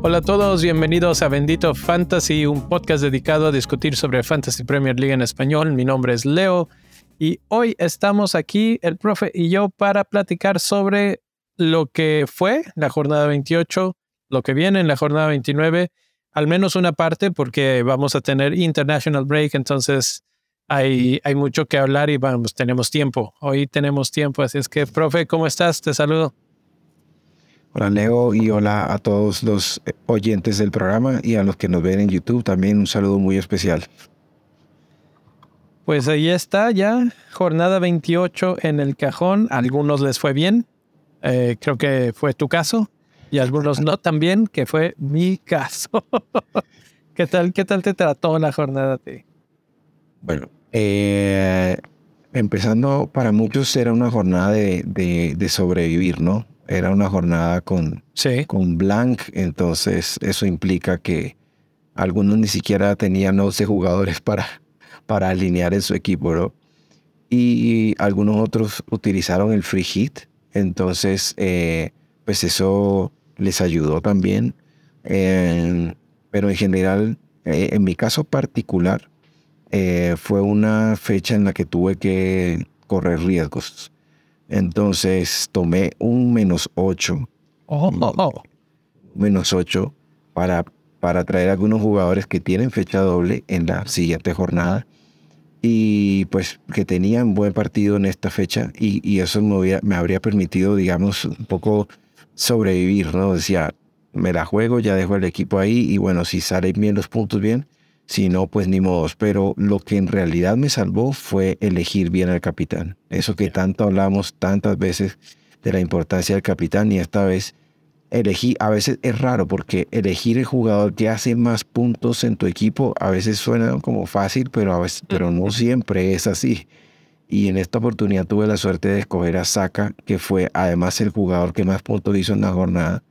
Hola a todos, bienvenidos a Bendito Fantasy, un podcast dedicado a discutir sobre Fantasy Premier League en español. Mi nombre es Leo y hoy estamos aquí, el profe y yo, para platicar sobre lo que fue la jornada 28, lo que viene en la jornada 29, al menos una parte porque vamos a tener International Break, entonces hay, hay mucho que hablar y vamos, tenemos tiempo. Hoy tenemos tiempo, así es que, profe, ¿cómo estás? Te saludo. Hola Leo y hola a todos los eh, oyentes del programa y a los que nos ven en YouTube también un saludo muy especial. Pues ahí está ya, jornada 28 en el cajón. A algunos les fue bien, eh, creo que fue tu caso, y a algunos no también, que fue mi caso. ¿Qué tal, qué tal te trató la jornada? ti? Bueno, eh, empezando para muchos era una jornada de, de sobrevivir, ¿no? era una jornada con, con blank, entonces eso implica que algunos ni siquiera tenían 11 jugadores para, para alinear en su equipo, ¿no? Y algunos otros utilizaron el free hit, entonces eh, pues eso les ayudó también. pero en general, eh, en mi caso particular, eh, fue una fecha en la que tuve que correr riesgos. Entonces tomé un menos 8. Menos 8 para, para traer algunos jugadores que tienen fecha doble en la siguiente jornada y pues que tenían buen partido en esta fecha y, eso me, me, habría permitido, digamos, un poco sobrevivir, ¿no? Decía, me la juego, ya dejo el equipo ahí y bueno, si salen bien los puntos bien, si no, pues ni modos. Pero lo que en realidad me salvó fue elegir bien al capitán. Eso que tanto hablamos tantas veces de la importancia del capitán y esta vez elegí, a veces es raro porque elegir el jugador que hace más puntos en tu equipo a veces suena como fácil, pero, a veces, pero no siempre es así. Y en esta oportunidad tuve la suerte de escoger a Saka, que fue además el jugador que más puntos hizo en la jornada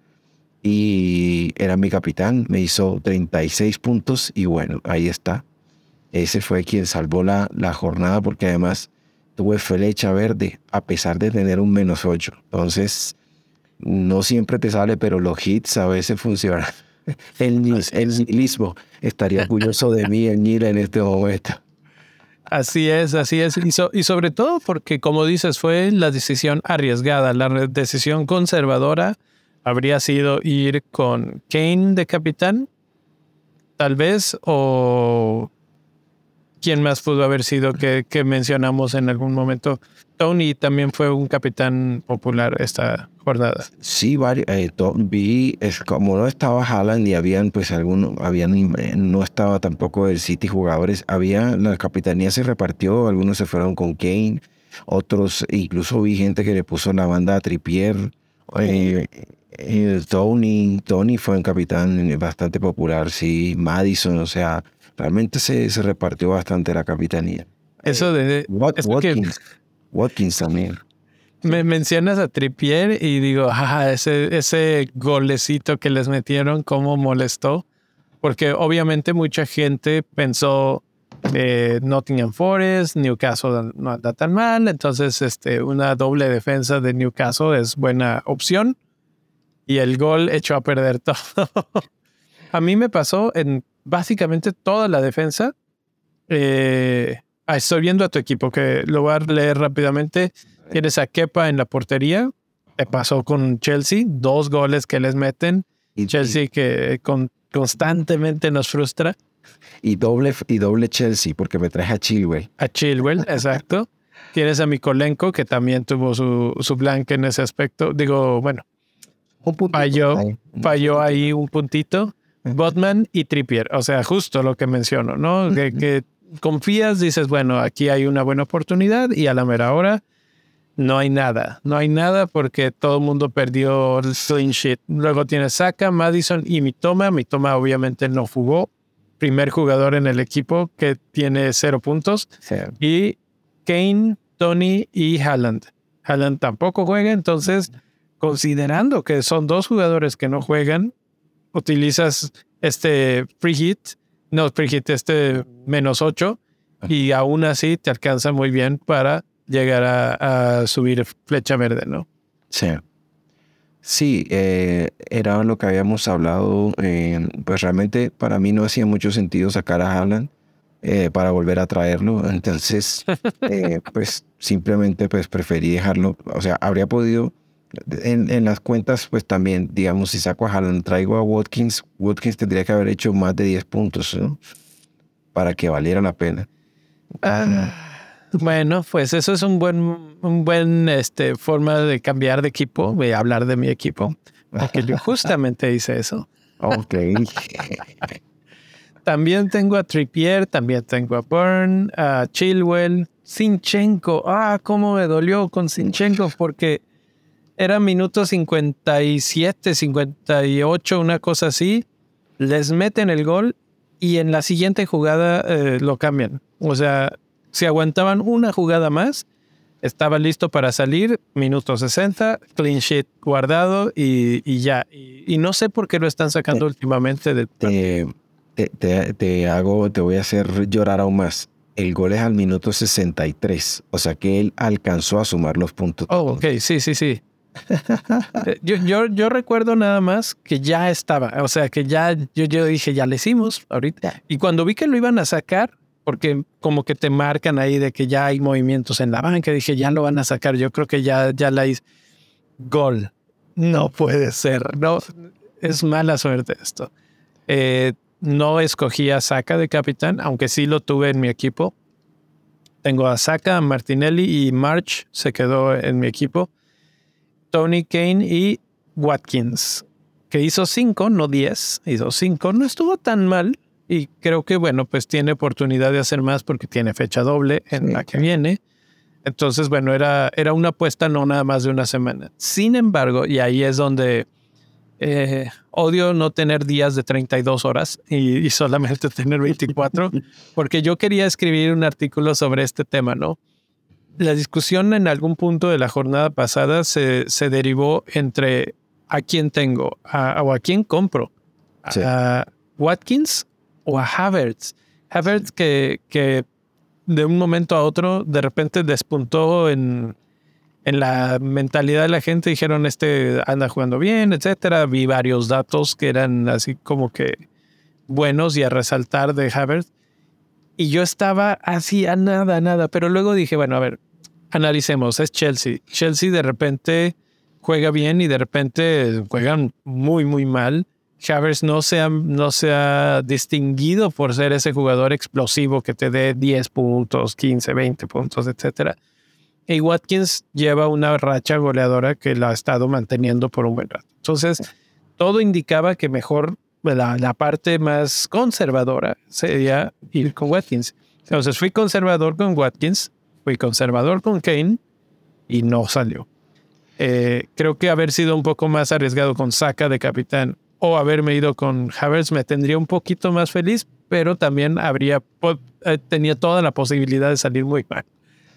y era mi capitán, me hizo 36 puntos y bueno, ahí está. Ese fue quien salvó la, la jornada porque además tuve flecha verde a pesar de tener un menos 8. Entonces, no siempre te sale, pero los hits a veces funcionan. El, el nihilismo estaría orgulloso de mí, el Nil, en este momento. Así es, así es. Y, y, sobre todo porque, como dices, fue la decisión arriesgada, la decisión conservadora habría sido ir con Kane de capitán, tal vez, o quién más pudo haber sido que, mencionamos en algún momento. Tony también fue un capitán popular esta jornada. Sí, eh, vi, es, como no estaba Haaland y habían pues algunos, habían, no estaba tampoco el City jugadores, había, la capitanía se repartió, algunos se fueron con Kane, otros, incluso vi gente que le puso la banda a Trippier. Eh, eh, Tony, Tony fue un capitán bastante popular, sí. Madison, o sea, realmente se, se repartió bastante la capitanía. Eso de... Watkins, Watkins también. Me mencionas a Trippier y digo, ese, ese golecito que les metieron, cómo molestó. Porque obviamente mucha gente pensó eh, Nottingham Forest, Newcastle no anda tan mal, entonces este, una doble defensa de Newcastle es buena opción y el gol echó a perder todo. a mí me pasó en básicamente toda la defensa. Eh, ah, estoy viendo a tu equipo, que lo voy a leer rápidamente. Tienes a Kepa en la portería. Te pasó con Chelsea, dos goles que les meten. Y, Chelsea que constantemente nos frustra. Y doble, y doble Chelsea, porque me traje a Chilwell. A Chilwell, exacto. Tienes a Mikolenko, que también tuvo su, su blanque en ese aspecto. Digo, bueno, falló, falló ahí un puntito. Botman y Trippier, o sea, justo lo que menciono, ¿no? Que, confías, dices, bueno, aquí hay una buena oportunidad y a la mera hora no hay nada, no hay nada porque todo el mundo perdió el clean sheet. Luego tienes Saka, Madison y Mitoma. Mitoma obviamente no jugó, primer jugador en el equipo que tiene cero puntos. Y Kane, Tony y Haaland. Haaland tampoco juega, entonces considerando que son dos jugadores que no juegan, utilizas este free hit, no free hit, este menos 8, y aún así te alcanza muy bien para llegar a, subir flecha verde, ¿no? Sí. Sí, eh, era lo que habíamos hablado. pues realmente para mí no hacía mucho sentido sacar a Haaland eh, para volver a traerlo. Entonces, eh, pues simplemente pues preferí dejarlo. O sea, habría podido en, en, las cuentas, pues también, digamos, si saco a Haaland, traigo a Watkins, Watkins tendría que haber hecho más de 10 puntos ¿no? para que valiera la pena. Ah, bueno, pues eso es un buen, un buen este, forma de cambiar de equipo, a hablar de mi equipo, porque yo justamente hice eso. Ok. también tengo a Trippier, también tengo a Burn, a Chilwell, Sinchenko. Ah, cómo me dolió con Sinchenko, porque era minuto 57, 58, una cosa así. Les meten el gol y en la siguiente jugada eh, lo cambian. O sea, si aguantaban una jugada más, estaba listo para salir, minuto 60, clean sheet guardado y, ya. Y, no sé por qué lo están sacando últimamente. De... Te, te, hago, te voy a hacer llorar aún más. El gol es al minuto 63, o sea que él alcanzó a sumar los puntos. Oh, ok, sí, sí, sí. Eh, yo, yo, yo, recuerdo nada más que ya estaba, o sea, que ya yo, yo dije, ya le hicimos ahorita. Y cuando vi que lo iban a sacar, porque como que te marcan ahí de que ya hay movimientos en la banca, dije, ya lo van a sacar, yo creo que ya, ya la hice. Gol. No puede ser, no, es mala suerte esto. Eh, no escogí a Saka de capitán, aunque sí lo tuve en mi equipo. Tengo a Saka, Martinelli y March se quedó en mi equipo. Tony Kane y Watkins, que hizo cinco, no diez, hizo cinco, no estuvo tan mal y creo que bueno, pues tiene oportunidad de hacer más porque tiene fecha doble en la que viene. Entonces, bueno, era, era una apuesta no nada más de una semana. Sin embargo, y ahí es donde eh, odio no tener días de 32 horas y, y solamente tener 24, porque yo quería escribir un artículo sobre este tema, ¿no? La discusión en algún punto de la jornada pasada se, se derivó entre a quién tengo o a quién compro. A Watkins o a Havertz. Havertz que, que de un momento a otro de repente despuntó en, en la mentalidad de la gente. Dijeron, este anda jugando bien, etcétera. Vi varios datos que eran así como que buenos y a resaltar de Havertz. Y yo estaba así a nada, a nada. Pero luego dije, bueno, a ver, analicemos, es Chelsea. Chelsea de repente juega bien y de repente juegan muy, muy mal. Chavers no se, ha, no se distinguido por ser ese jugador explosivo que te dé 10 puntos, 15, 20 puntos, etc. Y Watkins lleva una racha goleadora que la ha estado manteniendo por un buen rato. Entonces, todo indicaba que mejor la, la parte más conservadora sería ir con Watkins. Entonces, fui conservador con Watkins fui conservador con Kane y no salió. Eh, creo que haber sido un poco más arriesgado con Saka de capitán o haberme ido con Havertz me tendría un poquito más feliz, pero también habría eh, tenía toda la posibilidad de salir muy mal.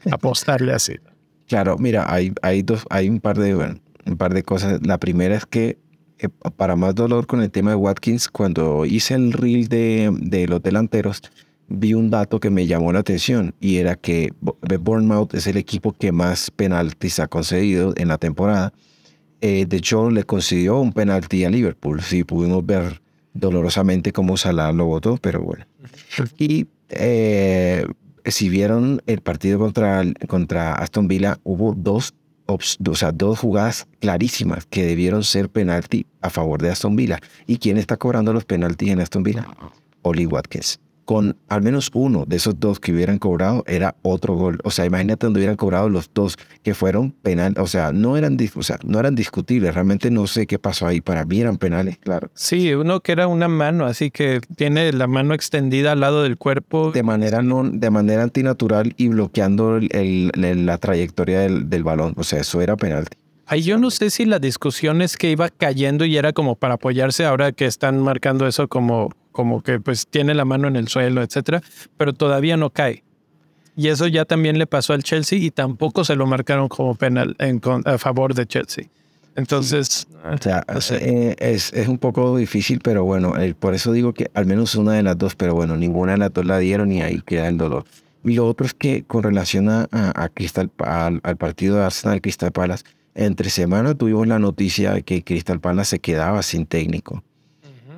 Apostarle así. Claro, mira, hay, hay, dos, hay un, par de, un par de cosas. La primera es que eh, para más dolor con el tema de Watkins, cuando hice el reel de, de los delanteros, vi un dato que me llamó la atención y era que Bournemouth es el equipo que más penaltis ha concedido en la temporada. Eh, de hecho, le concedió un penalti a Liverpool. Sí, pudimos ver dolorosamente cómo Salah lo votó, pero bueno. Y eh, si vieron el partido contra, contra Aston Villa, hubo dos, o sea, dos jugadas clarísimas que debieron ser penalti a favor de Aston Villa. ¿Y quién está cobrando los penaltis en Aston Villa? Oli Watkins con al menos uno de esos dos que hubieran cobrado era otro gol. O sea, imagínate donde hubieran cobrado los dos que fueron penales. O sea, no eran, o sea, no eran discutibles. Realmente no sé qué pasó ahí. Para mí eran penales, claro. Sí, uno que era una mano, así que tiene la mano extendida al lado del cuerpo. De manera, no, de manera antinatural y bloqueando el, la trayectoria del, del balón. O sea, eso era penalti. Ay, yo no sé si la discusión es que iba cayendo y era como para apoyarse ahora que están marcando eso como como que pues tiene la mano en el suelo, etcétera, pero todavía no cae. Y eso ya también le pasó al Chelsea y tampoco se lo marcaron como penal en, a favor de Chelsea. Entonces, o sea, eh, es, es, un poco difícil, pero bueno, eh, por eso digo que al menos una de las dos, pero bueno, ninguna de las dos la dieron y ahí queda el dolor. Y lo otro es que con relación a, Crystal, al, partido de Arsenal Crystal Palace, entre semana tuvimos la noticia de que Crystal Palace se quedaba sin técnico.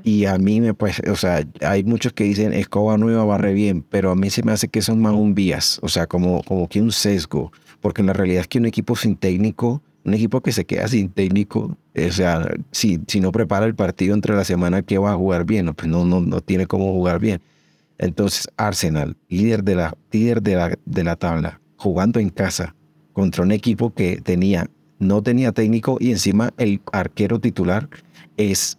Y a mí me pues, o sea, hay muchos que dicen escoba nueva barre bien, pero a mí se me hace que son más un vías, o sea, como, como que un sesgo, porque la realidad es que un equipo sin técnico, un equipo que se queda sin técnico, o sea, si, si no prepara el partido entre la semana, ¿qué va a jugar bien? Pues no, no, no tiene cómo jugar bien. Entonces, Arsenal, líder de la, líder de la, de la tabla, jugando en casa contra un equipo que tenía, no tenía técnico y encima el arquero titular es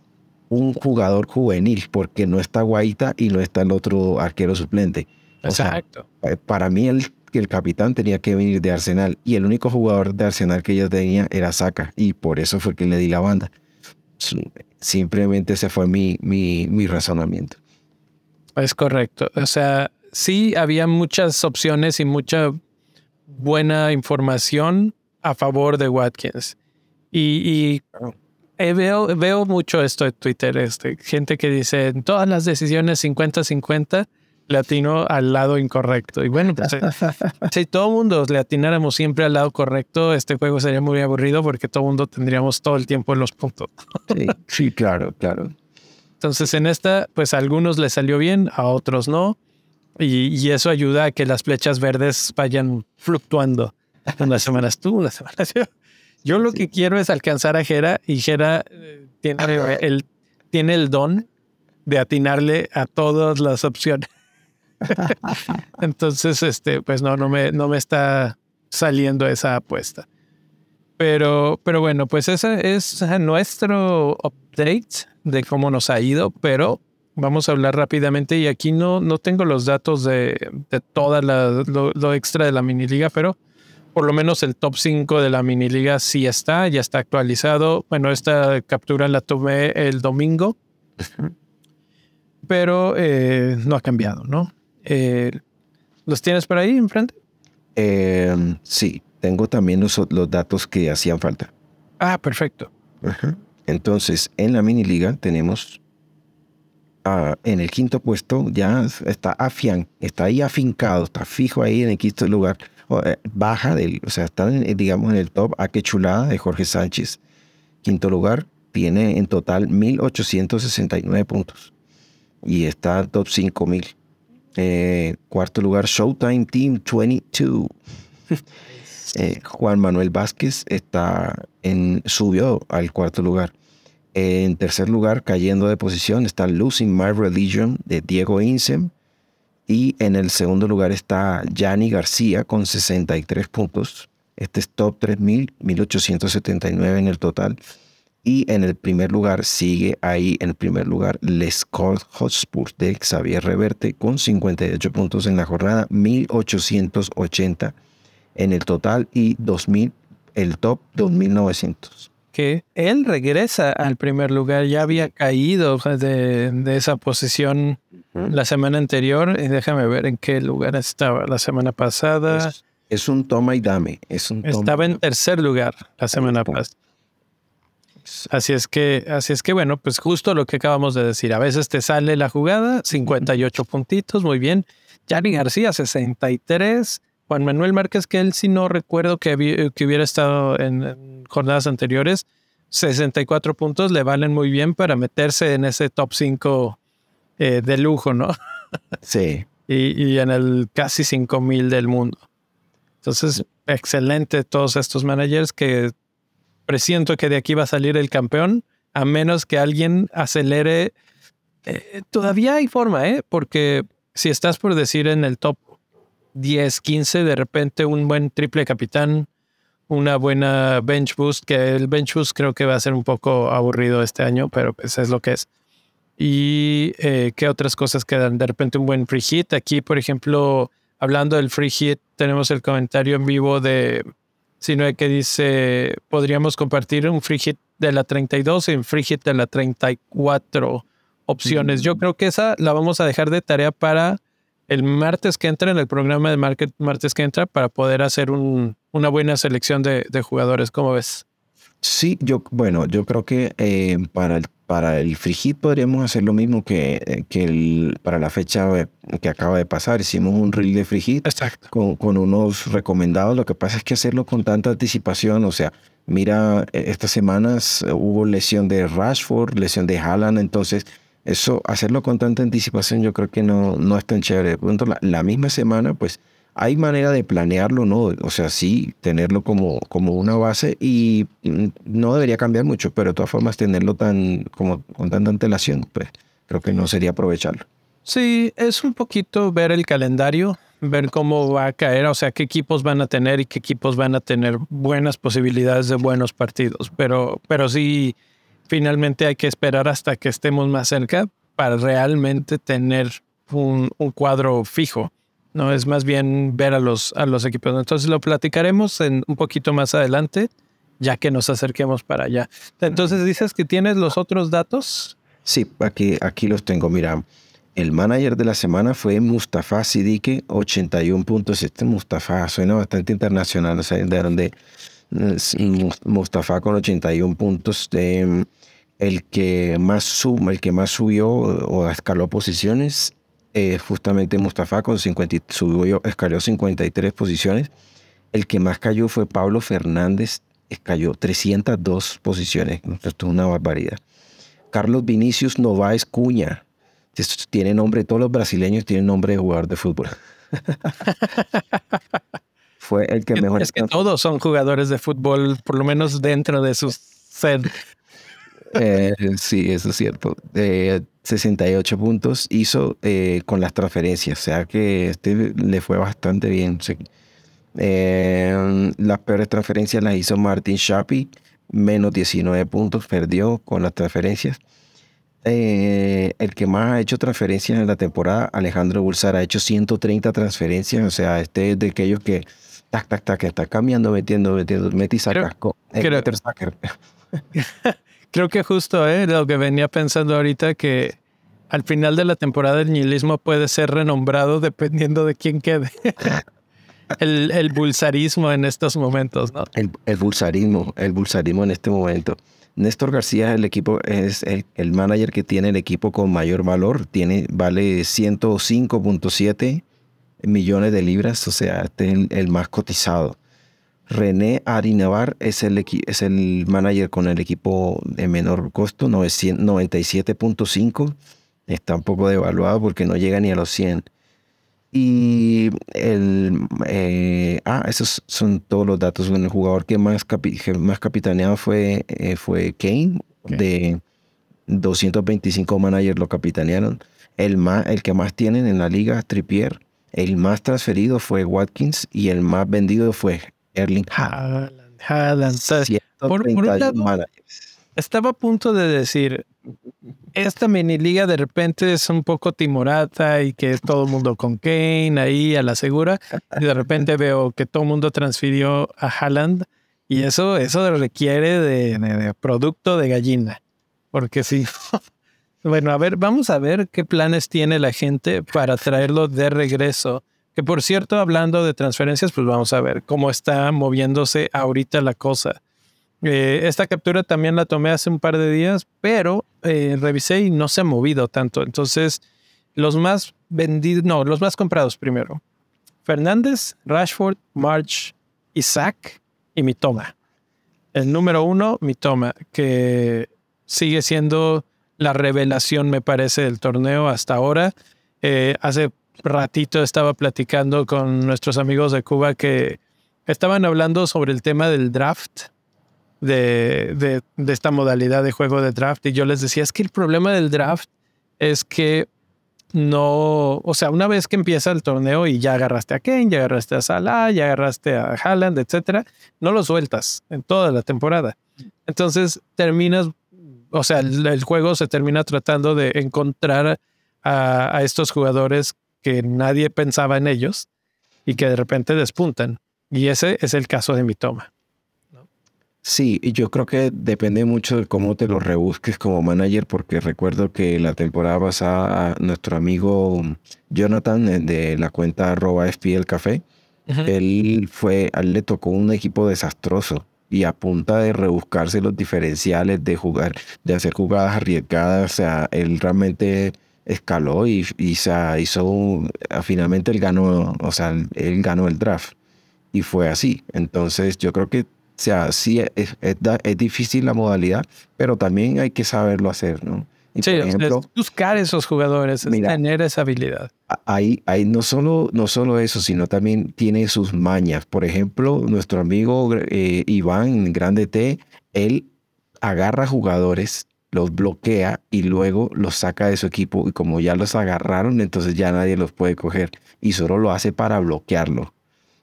un jugador juvenil porque no está Guaita y no está el otro arquero suplente. Exacto. Eh, para mí el, el capitán tenía que venir de Arsenal y el único jugador de Arsenal que yo tenía era Saka y por eso fue que le di la banda. Simplemente ese fue mi, mi, mi razonamiento. Es correcto. O sea, sí había muchas opciones y mucha buena información a favor de Watkins. Y, veo, veo mucho esto en Twitter, este, gente que dice, en todas las decisiones 50-50, le atinó al lado incorrecto. Y bueno, pues, si todo el mundo le atináramos siempre al lado correcto, este juego sería muy aburrido porque todo el mundo tendríamos todo el tiempo en los puntos. sí, sí, claro, claro. Entonces en esta, pues a algunos les salió bien, a otros no. Y, eso ayuda a que las flechas verdes vayan fluctuando. Unas semanas tú, unas semanas yo. Yo lo que quiero es alcanzar a Jera y Jera eh, tiene el, tiene el don de atinarle a todas las opciones. Entonces, este, pues no, no me, no me está saliendo esa apuesta. Pero, pero bueno, pues ese es nuestro update de cómo nos ha ido, pero vamos a hablar rápidamente y aquí no, no tengo los datos de, de toda la, lo, extra de la mini liga, pero por lo menos el top 5 de la mini liga sí está, ya está actualizado. Bueno, esta captura la tomé el domingo, pero eh, no ha cambiado, ¿no? Eh, ¿Los tienes por ahí enfrente? Eh, sí, tengo también los, los datos que hacían falta. Ah, perfecto. Entonces, en la mini liga tenemos ah, en el quinto puesto, ya está afian, está ahí afincado, está fijo ahí en el quinto lugar, baja del, o sea, está digamos en el top, a ah, qué chulada de Jorge Sánchez. Quinto lugar, tiene en total 1869 puntos y está top 5000. Eh, cuarto lugar, Showtime Team 22. Eh, Juan Manuel Vázquez está en, subió al cuarto lugar. En tercer lugar, cayendo de posición, está Losing My Religion de Diego Insem. Y en el segundo lugar está Yanni García con 63 puntos. Este es top 3000, 1879 en el total. Y en el primer lugar sigue ahí, en el primer lugar, Les Cold Hotspur de Xavier Reverte con 58 puntos en la jornada, 1880 en el total y 2000, el top 2900. Que él regresa al primer lugar, ya había caído de, de esa posición la semana anterior. Y déjame ver en qué lugar estaba la semana pasada. Es, un toma y dame. Es un estaba en tercer lugar la semana pasada. Así es que, así es que bueno, pues justo lo que acabamos de decir. A veces te sale la jugada, 58 puntitos, muy bien. Yari García, 63. Juan Manuel Márquez, que él sí no recuerdo que, que hubiera estado en, jornadas anteriores, 64 puntos le valen muy bien para meterse en ese top 5 eh, de lujo, ¿no? Sí. y, en el casi 5 mil del mundo. Entonces, excelente todos estos managers que presiento que de aquí va a salir el campeón, a menos que alguien acelere. Eh, todavía hay forma, ¿eh? Porque si estás por decir en el top 10, 15, de repente un buen triple capitán, una buena bench boost, que el bench boost creo que va a ser un poco aburrido este año, pero pues es lo que es. Y eh, qué otras cosas quedan. De repente un buen free hit. Aquí, por ejemplo, hablando del free hit, tenemos el comentario en vivo de sino que dice, podríamos compartir un free hit de la 32 y un free hit de la 34 opciones. Yo mm. creo que esa la vamos a dejar de tarea para el martes que entra, en el programa de market, martes que entra, para poder hacer un, una buena selección de, jugadores. ¿Cómo ves? Sí, yo, bueno, yo creo que eh, para, el, para el hit podríamos hacer lo mismo que, eh, que el, para la fecha que acaba de pasar. Hicimos un reel de hit Con, con, unos recomendados. Lo que pasa es que hacerlo con tanta anticipación, o sea, mira, e, estas semanas hubo lesión de Rashford, lesión de Haaland, entonces eso, hacerlo con tanta anticipación yo creo que no, no es tan chévere. De la, la misma semana, pues hay manera de planearlo, ¿no? O sea, sí, tenerlo como, como una base y no debería cambiar mucho, pero de todas formas tenerlo tan, como con tanta antelación, pues creo que no sería aprovecharlo. Sí, es un poquito ver el calendario, ver cómo va a caer, o sea, qué equipos van a tener y qué equipos van a tener buenas posibilidades de buenos partidos, pero, pero sí, finalmente hay que esperar hasta que estemos más cerca para realmente tener un, un cuadro fijo. No, es más bien ver a los, a los equipos. Entonces lo platicaremos en un poquito más adelante, ya que nos acerquemos para allá. Entonces dices que tienes los otros datos. Sí, aquí, aquí los tengo. Mira, el manager de la semana fue Mustafa Siddique, 81 puntos. Este Mustafa suena bastante internacional, o sea, de donde Mustafa con 81 puntos. El que más suma, el que más subió o escaló posiciones eh, justamente Mustafa con 50, subió, escaló 53 posiciones. El que más cayó fue Pablo Fernández, cayó 302 posiciones. Esto es una barbaridad. Carlos Vinicius Novaes Cuña. Tiene nombre, todos los brasileños tienen nombre de jugador de fútbol. fue el que mejor. Es que todos son jugadores de fútbol, por lo menos dentro de su ser. Eh, sí, eso es cierto. 68 puntos hizo eh, con las transferencias, o sea que este le fue bastante bien. Eh, las peores transferencias las hizo Martin Shapi, menos 19 puntos, perdió con las transferencias. el que más ha hecho transferencias en la temporada, Alejandro Bulsar, ha hecho 130 transferencias, o sea, este es de aquellos que tac, tac, tac, está cambiando, metiendo, metiendo, meti sacas. Creo que justo eh, lo que venía pensando ahorita, que al final de la temporada el nihilismo puede ser renombrado dependiendo de quién quede. el, el bulsarismo en estos momentos, ¿no? El, el bulsarismo, el bulsarismo en este momento. Néstor García es el equipo, es el, el, manager que tiene el equipo con mayor valor, tiene, vale 105.7 millones de libras, o sea, este es el más cotizado. René Arinavar es el, es el manager con el equipo de menor costo, 97.5. Está un poco devaluado porque no llega ni a los 100. Y el. Eh, ah, esos son todos los datos. el jugador que más, más capitaneado fue, eh, fue Kane, de 225 managers lo capitanearon. El, más, el que más tienen en la liga, Trippier. El más transferido fue Watkins y el más vendido fue Erling Haaland. Por, estaba a punto de decir, esta mini liga de repente es un poco timorata y que es todo el mundo con Kane ahí a la segura. Y de repente veo que todo el mundo transfirió a Haaland y eso, eso requiere de, producto de gallina. Porque sí. bueno, a ver, vamos a ver qué planes tiene la gente para traerlo de regreso que por cierto, hablando de transferencias, pues vamos a ver cómo está moviéndose ahorita la cosa. Eh, esta captura también la tomé hace un par de días, pero eh, revisé y no se ha movido tanto. Entonces, los más vendidos, no, los más comprados primero. Fernández, Rashford, March, Isaac y Mitoma. El número uno, Mitoma, que sigue siendo la revelación, me parece, del torneo hasta ahora. Eh, hace ratito estaba platicando con nuestros amigos de Cuba que estaban hablando sobre el tema del draft, de, de, esta modalidad de juego de draft. Y yo les decía, es que el problema del draft es que no, o sea, una vez que empieza el torneo y ya agarraste a Kane, ya agarraste a Salah, ya agarraste a Haaland, etcétera, no lo sueltas en toda la temporada. Entonces terminas, o sea, el, juego se termina tratando de encontrar a, a, estos jugadores que nadie pensaba en ellos y que de repente despuntan. Y ese es el caso de mi toma. Sí, y yo creo que depende mucho de cómo te lo rebusques como manager, porque recuerdo que la temporada pasada nuestro amigo Jonathan eh, de la cuenta arroba FPL Café, él fue, a él le tocó un equipo desastroso y a punta de rebuscarse los diferenciales, de jugar, de hacer jugadas arriesgadas, o sea, él realmente escaló y, y se hizo, finalmente él ganó, o sea, él ganó el draft y fue así. Entonces yo creo que, o sea, sí es, es, difícil la modalidad, pero también hay que saberlo hacer, ¿no? sí, ejemplo, buscar esos jugadores, tener esa habilidad. Ahí, ahí no, solo, no solo eso, sino también tiene sus mañas. Por ejemplo, nuestro amigo eh, Iván, Grande T, él agarra jugadores, los bloquea y luego los saca de su equipo. Y como ya los agarraron, entonces ya nadie los puede coger. Y solo lo hace para bloquearlo.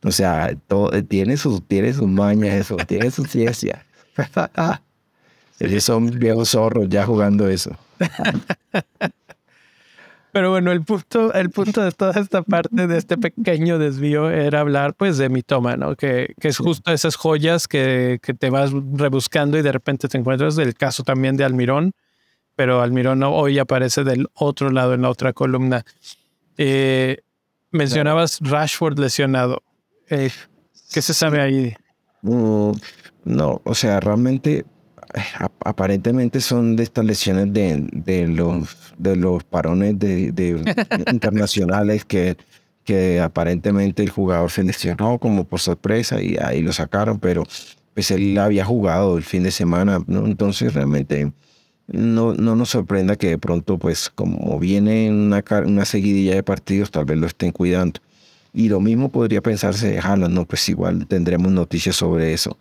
O sea, todo, tiene, sus, tiene sus mañas, eso, tiene su ciencia. Son viejos zorros ya jugando eso. Pero bueno, el punto, el punto de toda esta parte de este pequeño desvío era hablar pues de mitoma, ¿no? Que, que es justo esas joyas que, que, te vas rebuscando y de repente te encuentras. El caso también de Almirón, pero Almirón hoy aparece del otro lado en la otra columna. Eh, mencionabas Rashford lesionado. Eh, ¿Qué se sabe ahí? Mm, no, o sea, realmente aparentemente son de estas lesiones de, de los, de los parones de, internacionales que, que aparentemente el jugador se lesionó como por sorpresa y ahí lo sacaron, pero pues él había jugado el fin de semana, ¿no? entonces realmente no, no nos sorprenda que de pronto pues como viene una, una seguidilla de partidos tal vez lo estén cuidando. Y lo mismo podría pensarse de Haaland, no, pues igual tendremos noticias sobre eso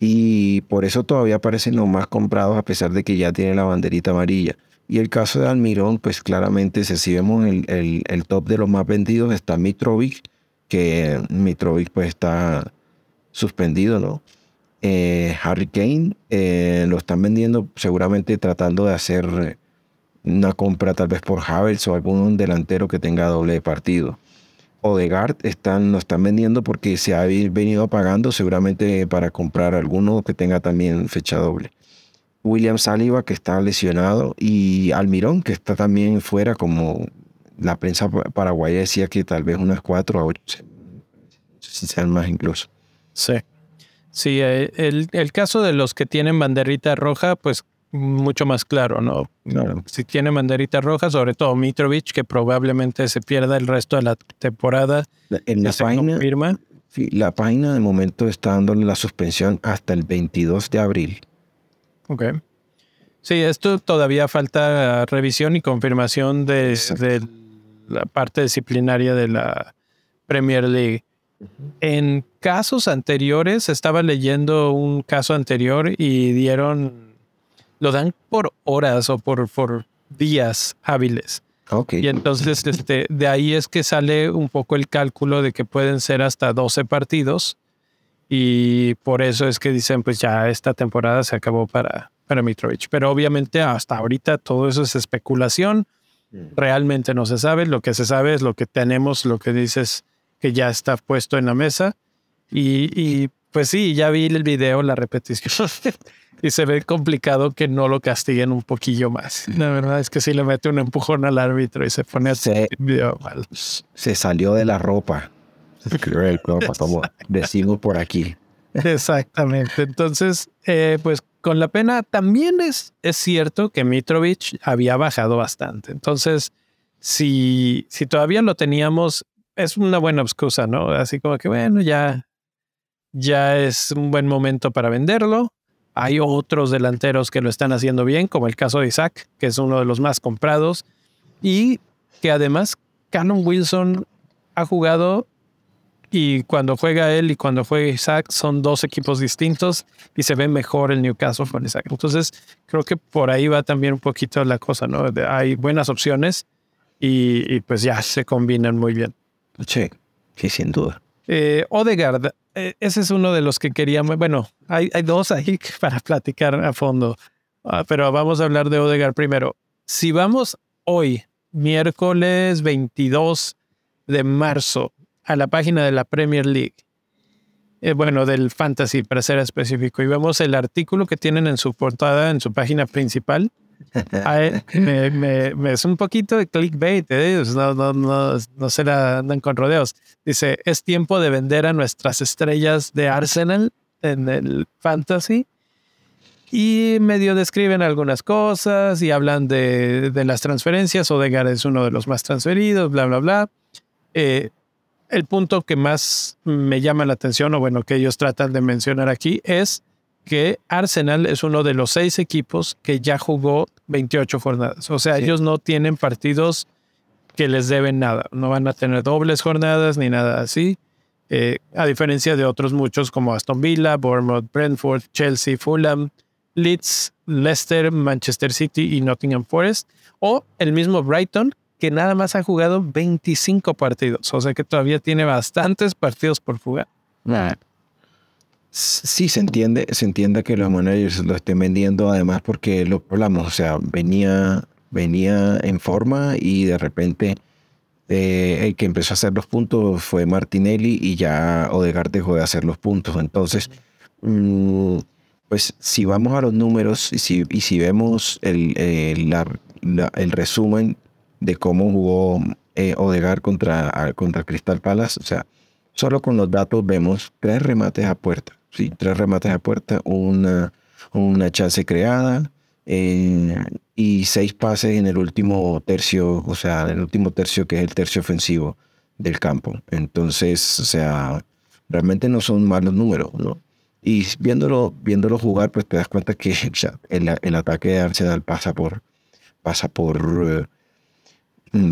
y por eso todavía aparecen los más comprados a pesar de que ya tiene la banderita amarilla. Y el caso de Almirón, pues claramente si vemos el, el, top de los más vendidos está Mitrovic, que Mitrovic pues está suspendido, ¿no? Eh, Harry Kane eh, lo están vendiendo seguramente tratando de hacer una compra tal vez por Havertz o algún delantero que tenga doble partido. Odegaard están, lo están vendiendo porque se ha venido pagando seguramente para comprar alguno que tenga también fecha doble. William Saliba que está lesionado y Almirón que está también fuera como la prensa paraguaya decía que tal vez unas cuatro a ocho, si sean más incluso. Sí. Sí, eh, el, el caso de los que tienen banderita roja, pues mucho más claro, ¿no? Si tiene banderita roja, sobre todo Mitrovic, que probablemente se pierda el resto de la temporada. En la página, Sí, la página de momento está dándole la suspensión hasta el 22 de abril. Ok. Sí, esto todavía falta revisión y confirmación de, de la parte disciplinaria de la Premier League. En casos anteriores, estaba leyendo un caso anterior y dieron lo dan por horas o por, por días hábiles. Okay. Y entonces este, de ahí es que sale un poco el cálculo de que pueden ser hasta 12 partidos y por eso es que dicen pues ya esta temporada se acabó para, para Mitrovic. Pero obviamente hasta ahorita todo eso es especulación, mm. realmente no se sabe, lo que se sabe es lo que tenemos, lo que dices que ya está puesto en la mesa y, y pues sí, ya vi el video, la repetición y se ve complicado que no lo castiguen un poquillo más. La verdad es que si le mete un empujón al árbitro y se pone a se, mal. Se salió de la ropa. como decimos por aquí. Exactamente. Entonces, eh, pues con la pena también es, es cierto que Mitrovic había bajado bastante. Entonces, si, si todavía lo teníamos, es una buena excusa, ¿no? Así como que, bueno, ya, ya es un buen momento para venderlo. Hay otros delanteros que lo están haciendo bien, como el caso de Isaac, que es uno de los más comprados, y que además Canon Wilson ha jugado y cuando juega él y cuando juega Isaac son dos equipos distintos y se ve mejor el Newcastle con Isaac. Entonces creo que por ahí va también un poquito la cosa, ¿no? Hay buenas opciones y, pues ya se combinan muy bien. Sí, sí, sin duda. Eh, Odegaard ese es uno de los que queríamos. Bueno, hay, hay dos ahí para platicar a fondo, ah, pero vamos a hablar de Odegaard primero. Si vamos hoy, miércoles 22 de marzo, a la página de la Premier League, eh, bueno, del Fantasy, para ser específico, y vemos el artículo que tienen en su portada, en su página principal, es un poquito de clickbait, ¿eh? no, no, no, no se la andan con rodeos. Dice, es tiempo de vender a nuestras estrellas de Arsenal en el fantasy y medio describen algunas cosas y hablan de, de las transferencias. Odegaard es uno de los más transferidos, bla, bla, bla. Eh, el punto que más me llama la atención, o bueno, que ellos tratan de mencionar aquí, es que Arsenal es uno de los seis equipos que ya jugó 28 jornadas. O sea, ellos no tienen partidos que les deben nada. No van a tener dobles jornadas ni nada así. Eh, a diferencia de otros muchos como Aston Villa, Bournemouth, Brentford, Chelsea, Fulham, Leeds, Leicester, Manchester City y Nottingham Forest. O el mismo Brighton, que nada más ha jugado 25 partidos. O sea que todavía tiene bastantes partidos por jugar. Sí, se entiende, se entiende que los managers lo estén vendiendo, además porque lo hablamos, o sea, venía, venía en forma y de repente eh, el que empezó a hacer los puntos fue Martinelli y ya Odegaard dejó de hacer los puntos. Entonces, mm, pues si vamos a los números y si, y si vemos el, el resumen de cómo jugó eh, Odegaard contra, contra Crystal Palace. O sea, solo con los datos vemos tres remates a puerta. Sí, tres remates a puerta, una, una chance creada eh, y seis pases en el último tercio, o sea, en el último tercio que es el tercio ofensivo del campo. Entonces, o sea, realmente no son malos números, ¿no? Y viéndolo, viéndolo jugar, pues te das cuenta que el, el ataque de Arsenal pasa por, pasa por eh,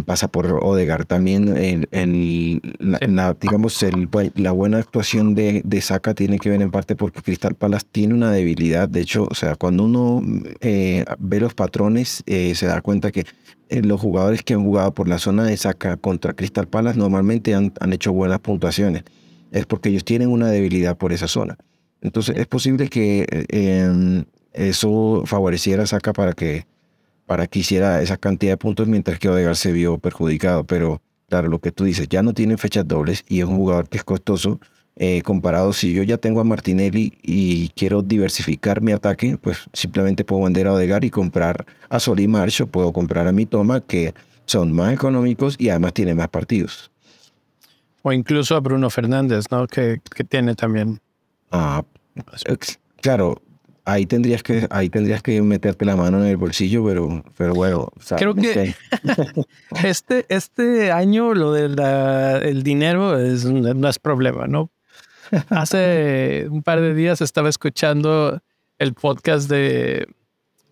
pasa por Odegar. También en, la, digamos, el, la buena actuación de, de Saka tiene que ver en parte porque Crystal Palace tiene una debilidad. De hecho, o sea, cuando uno eh, ve los patrones, eh, se da cuenta que eh, los jugadores que han jugado por la zona de Saka contra Crystal Palace normalmente han, han hecho buenas puntuaciones. Es porque ellos tienen una debilidad por esa zona. Entonces, es posible que em, eso favoreciera a Saka para que para que hiciera esa cantidad de puntos mientras que Odegaard se vio perjudicado. Pero claro, lo que tú dices, ya no tiene fechas dobles y es un jugador que es costoso. Eh, comparado, si yo ya tengo a Martinelli y quiero diversificar mi ataque, pues simplemente puedo vender a Odegaard y comprar a Sol y Marcho, puedo comprar a mi Toma, que son más económicos y además tiene más partidos. O incluso a Bruno Fernández, ¿no? Que, que tiene también. Ah, claro, ahí tendrías que ahí tendrías que meterte la mano en el bolsillo, pero, pero bueno. Creo que este, este año lo del dinero es, no es problema, ¿no? Hace un par de días estaba escuchando el podcast de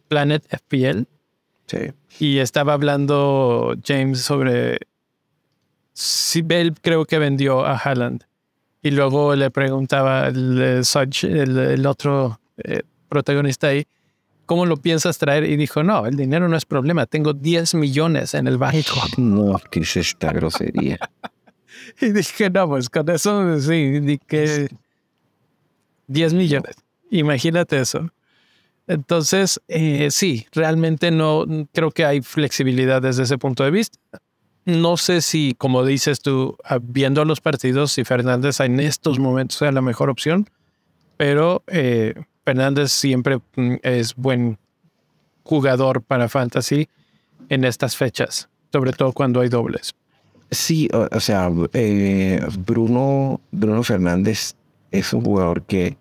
Planet FPL. Sí. Y estaba hablando James sobre si él creo que vendió a Haaland. Y luego le preguntaba el, el, otro eh, protagonista ahí, ¿cómo lo piensas traer? Y dijo, no, el dinero no es problema, tengo 10 millones en el banco. No, ¿qué es esta grosería? y dije, no, pues con eso sí, que 10 millones, imagínate eso. Entonces, eh, sí, realmente no creo que hay flexibilidad desde ese punto de vista. No sé si, como dices tú, ah, viendo los partidos, si Fernández en estos momentos sea la mejor opción, pero eh, Fernández siempre mm, es buen jugador para fantasy en estas fechas, sobre todo cuando hay dobles. Sí, o, sea, eh, Bruno, Bruno Fernández es un jugador que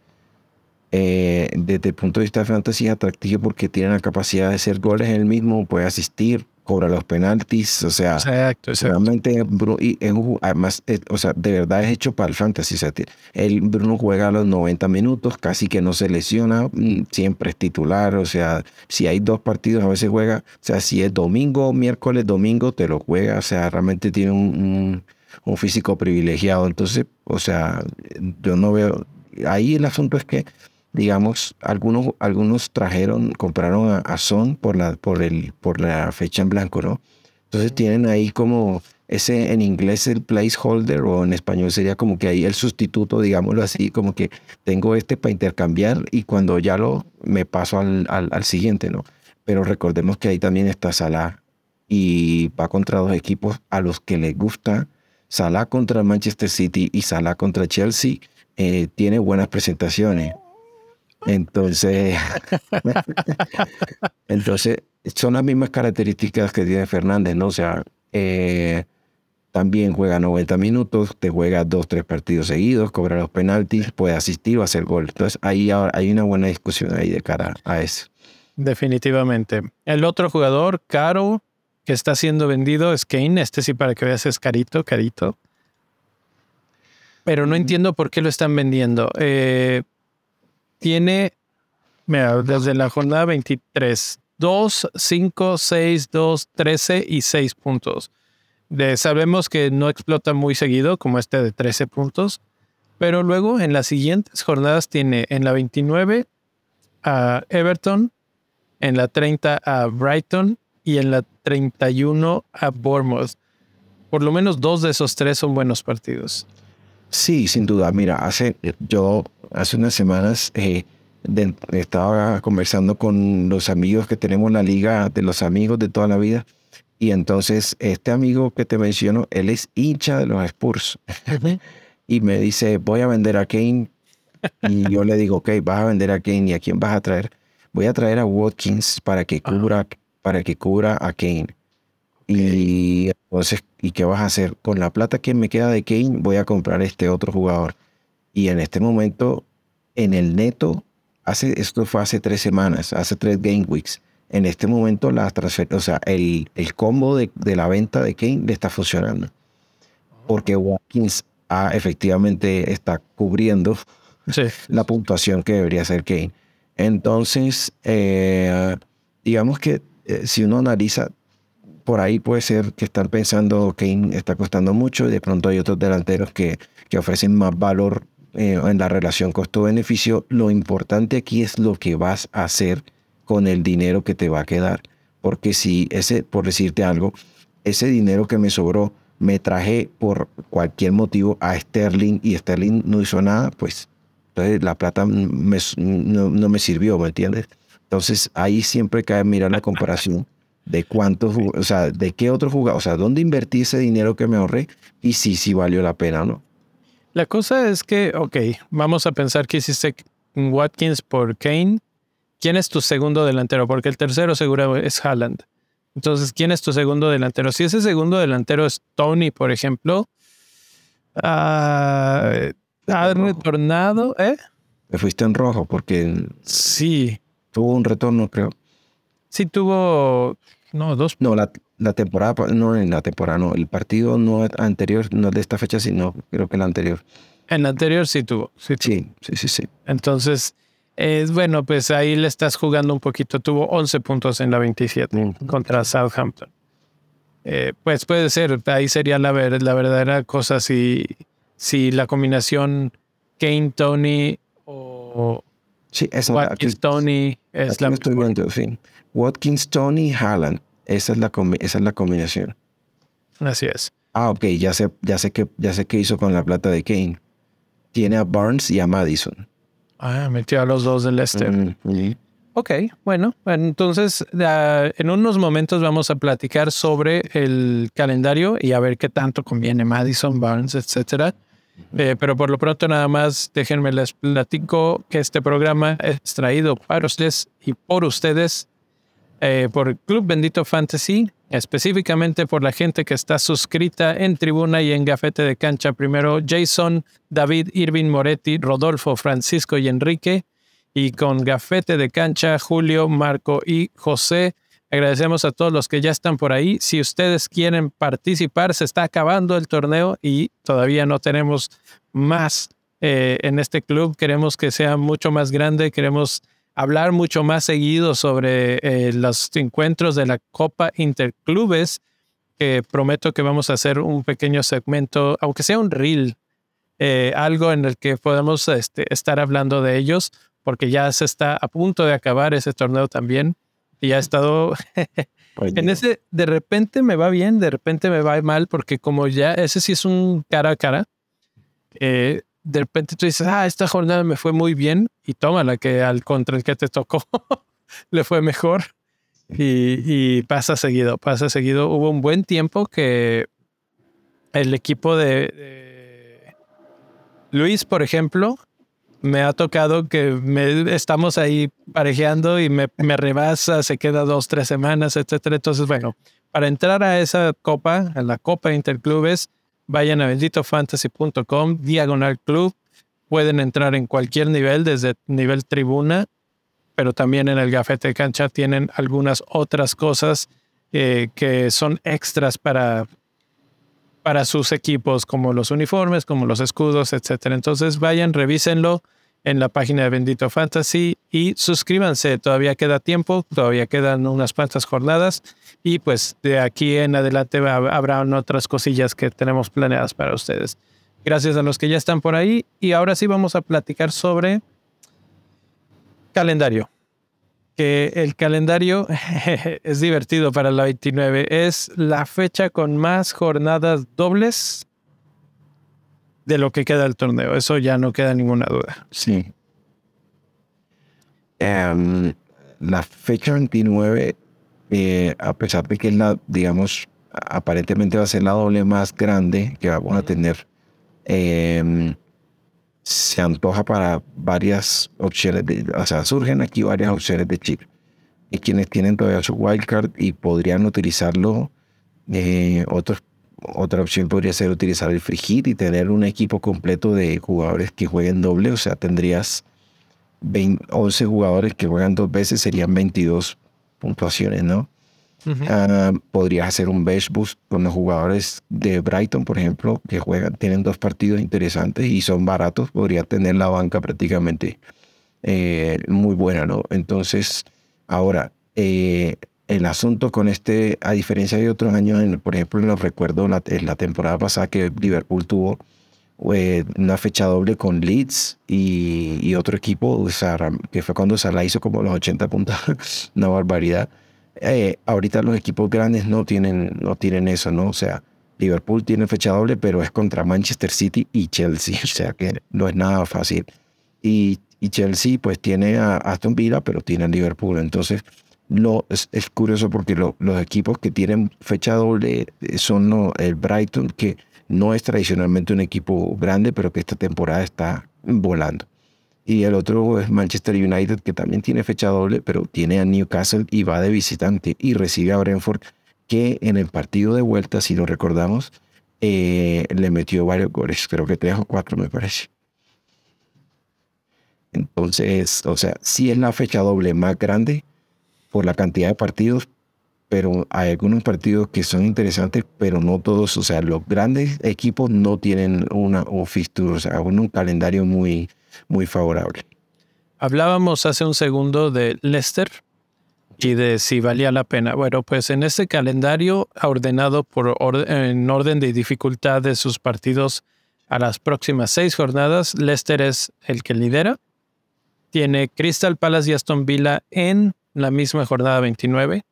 eh, desde el punto de vista de fantasy es atractivo porque tiene la capacidad de hacer goles él mismo, puede asistir, cobra los penaltis, o sea, exacto, realmente Bruno, y además, eh, o sea, de verdad es hecho para el fantasy. O sea, el Bruno juega a los 90 minutos, casi que no se lesiona, mm, siempre es titular, o sea, si hay dos partidos a veces juega, o sea, si es domingo, miércoles, domingo, te lo juega, o sea, realmente tiene un, un físico privilegiado. Entonces, o sea, yo no veo, ahí el asunto es que digamos, algunos, algunos trajeron, compraron a, Son por la, por, el, por la fecha en blanco, ¿no? Entonces tienen ahí como ese en inglés el placeholder o en español sería como que ahí el sustituto, digámoslo así, como que tengo este para intercambiar y cuando ya lo me paso al, al, siguiente, ¿no? Pero recordemos que ahí también está Salah y va contra dos equipos a los que les gusta. Salah contra Manchester City y Salah contra Chelsea eh, tiene buenas presentaciones. Entonces, entonces son las mismas características que tiene Fernández, ¿no? O sea, eh, también juega 90 minutos, te juega dos, tres partidos seguidos, cobra los penaltis, puede asistir o hacer gol. Entonces ahí hay una buena discusión ahí de cara a eso. Definitivamente. El otro jugador caro que está siendo vendido es Kane. Este sí, para que veas, es carito, carito. Pero no entiendo por qué lo están vendiendo. Eh, tiene, desde la jornada 23, 2, 5, 6, 2, 13 y 6 puntos sabemos que no explota muy seguido, como este de 13 puntos, pero luego en las siguientes jornadas tiene en la 29 a Everton, en la 30 a Brighton y en la 31 a Bournemouth. Por lo menos dos de esos tres son buenos partidos. Sí, sin duda. Mira, hace yo hace unas semanas eh, estaba conversando con los amigos que tenemos en la liga de los amigos de toda la vida y entonces este amigo que te menciono, él es hincha de los Spurs. y me dice, voy a vender a Kane. Y yo le digo, ok, vas a vender a Kane. ¿Y a quién vas a traer? Voy a traer a Watkins para que cubra, para que cubra a Kane. Y entonces, ¿y qué vas a hacer? Con la plata que me queda de Kane, voy a comprar este otro jugador. Y en este momento, en el neto, hace, esto fue hace tres semanas, hace tres game weeks en este momento la o sea, el, el combo de, de, la venta de Kane le está funcionando. Porque Watkins ah, efectivamente está cubriendo la puntuación que debería ser Kane. Entonces, eh, digamos que eh, si uno analiza, por ahí puede ser que están pensando Kane está costando mucho y de pronto hay otros delanteros que, que ofrecen más valor eh, en la relación costo-beneficio. Lo importante aquí es lo que vas a hacer con el dinero que te va a quedar. Porque si ese, por decirte algo, ese dinero que me sobró, me traje por cualquier motivo a Sterling y Sterling no hizo nada, pues entonces la plata no, me sirvió, ¿me entiendes? Entonces ahí siempre cae mirar la comparación de cuántos, o sea, de qué otro jugador, o sea, dónde invertí ese dinero que me ahorré y si sí valió la pena, ¿no? La cosa es que, ok, vamos a pensar que hiciste Watkins por Kane ¿quién es tu segundo delantero? Porque el tercero seguro es Haaland. Entonces, ¿quién es tu segundo delantero? Si ese segundo delantero es Tony, por ejemplo, uh, ha retornado, ¿eh? Te fuiste en rojo porque sí. Tuvo un retorno, creo. Sí, tuvo, no, dos. No, la, la temporada, no en la temporada, no. El partido no anterior, no de esta fecha, sino creo que el anterior. En la anterior sí tuvo. Sí, sí, sí, sí, sí. Entonces, es bueno, pues ahí le estás jugando un poquito. Tuvo 11 puntos en la 27 contra Southampton. Eh, pues puede ser, ahí sería la, la verdadera cosa si, si la combinación Kane Tony o sí, Watkins Tony es la estoy viendo, sí. Watkins Tony Haaland. Esa es la esa es la combinación. Así es. Ah, ok, ya sé, ya sé que ya sé qué hizo con la plata de Kane. Tiene a Barnes y a Madison. Ah, metió a los dos del este. Ok, bueno, entonces en unos momentos vamos a platicar sobre el calendario y a ver qué tanto conviene Madison, Barnes, etcétera. Eh, pero por lo pronto nada más déjenme les platico que este programa es traído para ustedes y por ustedes eh, por Club Bendito Fantasy, específicamente por la gente que está suscrita en Tribuna y en Gafete de Cancha. Primero Jason, David, Irving Moretti, Rodolfo, Francisco y Enrique. Y con Gafete de Cancha, Julio, Marco y José. Agradecemos a todos los que ya están por ahí. Si ustedes quieren participar, se está acabando el torneo y todavía no tenemos más eh, en este club. Queremos que sea mucho más grande. Queremos hablar mucho más seguido sobre eh, los encuentros de la Copa Interclubes, prometo que vamos a hacer un pequeño segmento, aunque sea un reel, eh, algo en el que podamos este, estar hablando de ellos, porque ya se está a punto de acabar ese torneo también. Y ha estado en ese, de repente me va bien, de repente me va mal, porque como ya ese sí es un cara a cara, eh, de repente tú dices, ah, esta jornada me fue muy bien y toma la que al contra el que te tocó le fue mejor. Y, pasa seguido, pasa seguido. Hubo un buen tiempo que el equipo de, Luis, por ejemplo, me ha tocado que me, estamos ahí parejeando y me, rebasa, se queda dos, tres semanas, etcétera. Entonces, bueno, para entrar a esa copa, a la Copa Interclubes, vayan a benditofantasy.com, diagonal club. Pueden entrar en cualquier nivel, desde nivel tribuna, pero también en el gafete de cancha tienen algunas otras cosas eh, que son extras para, para sus equipos, como los uniformes, como los escudos, etc. Entonces vayan, revísenlo en la página de Bendito Fantasy y suscríbanse. Todavía queda tiempo, todavía quedan unas cuantas jornadas y pues de aquí en adelante habrá otras cosillas que tenemos planeadas para ustedes. Gracias a los que ya están por ahí y ahora sí vamos a platicar sobre calendario que el calendario es divertido para la 29. Es la fecha con más jornadas dobles de lo que queda del torneo. Eso ya no queda ninguna duda. Sí. Em, la fecha 29, eh, a pesar de que es la, digamos, aparentemente va a ser la doble más grande que vamos a tener, eh, se antoja para varias opciones, o sea, surgen aquí varias opciones de chip. Y quienes tienen todavía su wildcard y podrían utilizarlo, eh, otra opción podría ser utilizar el free hit y tener un equipo completo de jugadores que jueguen doble, o sea, tendrías 11 jugadores que juegan dos veces, serían 22 puntuaciones, ¿no? Ah, podrías hacer un bench boost con los jugadores de Brighton, por ejemplo, que juegan, tienen dos partidos interesantes y son baratos. Podría tener la banca prácticamente eh, muy buena, ¿no? Entonces, ahora, eh, el asunto con este, a diferencia de otros años, por ejemplo, lo recuerdo la, en la temporada pasada que Liverpool tuvo eh, una fecha doble con Leeds y, otro equipo, que fue cuando Salah hizo como los 80 puntos, una barbaridad. Eh, ahorita los equipos grandes no tienen, no tienen eso, ¿no? O sea, Liverpool tiene fecha doble, pero es contra Manchester City y Chelsea, o sea que no es nada fácil. Y, Chelsea pues tiene a Aston Villa, pero tiene a Liverpool. Entonces, no, es, curioso porque los equipos que tienen fecha doble eh, son el Brighton, que no es tradicionalmente un equipo grande, pero que esta temporada está volando. Y el otro es Manchester United, que también tiene fecha doble, pero tiene a Newcastle y va de visitante y recibe a Brentford, que en el partido de vuelta, si lo recordamos, eh, le metió varios goles, creo que tres o cuatro me parece. Entonces, o sea, sí es la fecha doble más grande por la cantidad de partidos, pero hay algunos partidos que son interesantes, pero no todos, o sea, los grandes equipos no tienen una un fixture, o sea, un calendario muy, muy favorable. Hablábamos hace un segundo de Leicester y de si valía la pena. Bueno, pues en este calendario ordenado por en orden de dificultad de sus partidos a las próximas seis jornadas, Leicester es el que lidera. Tiene Crystal Palace y Aston Villa en la misma jornada 29.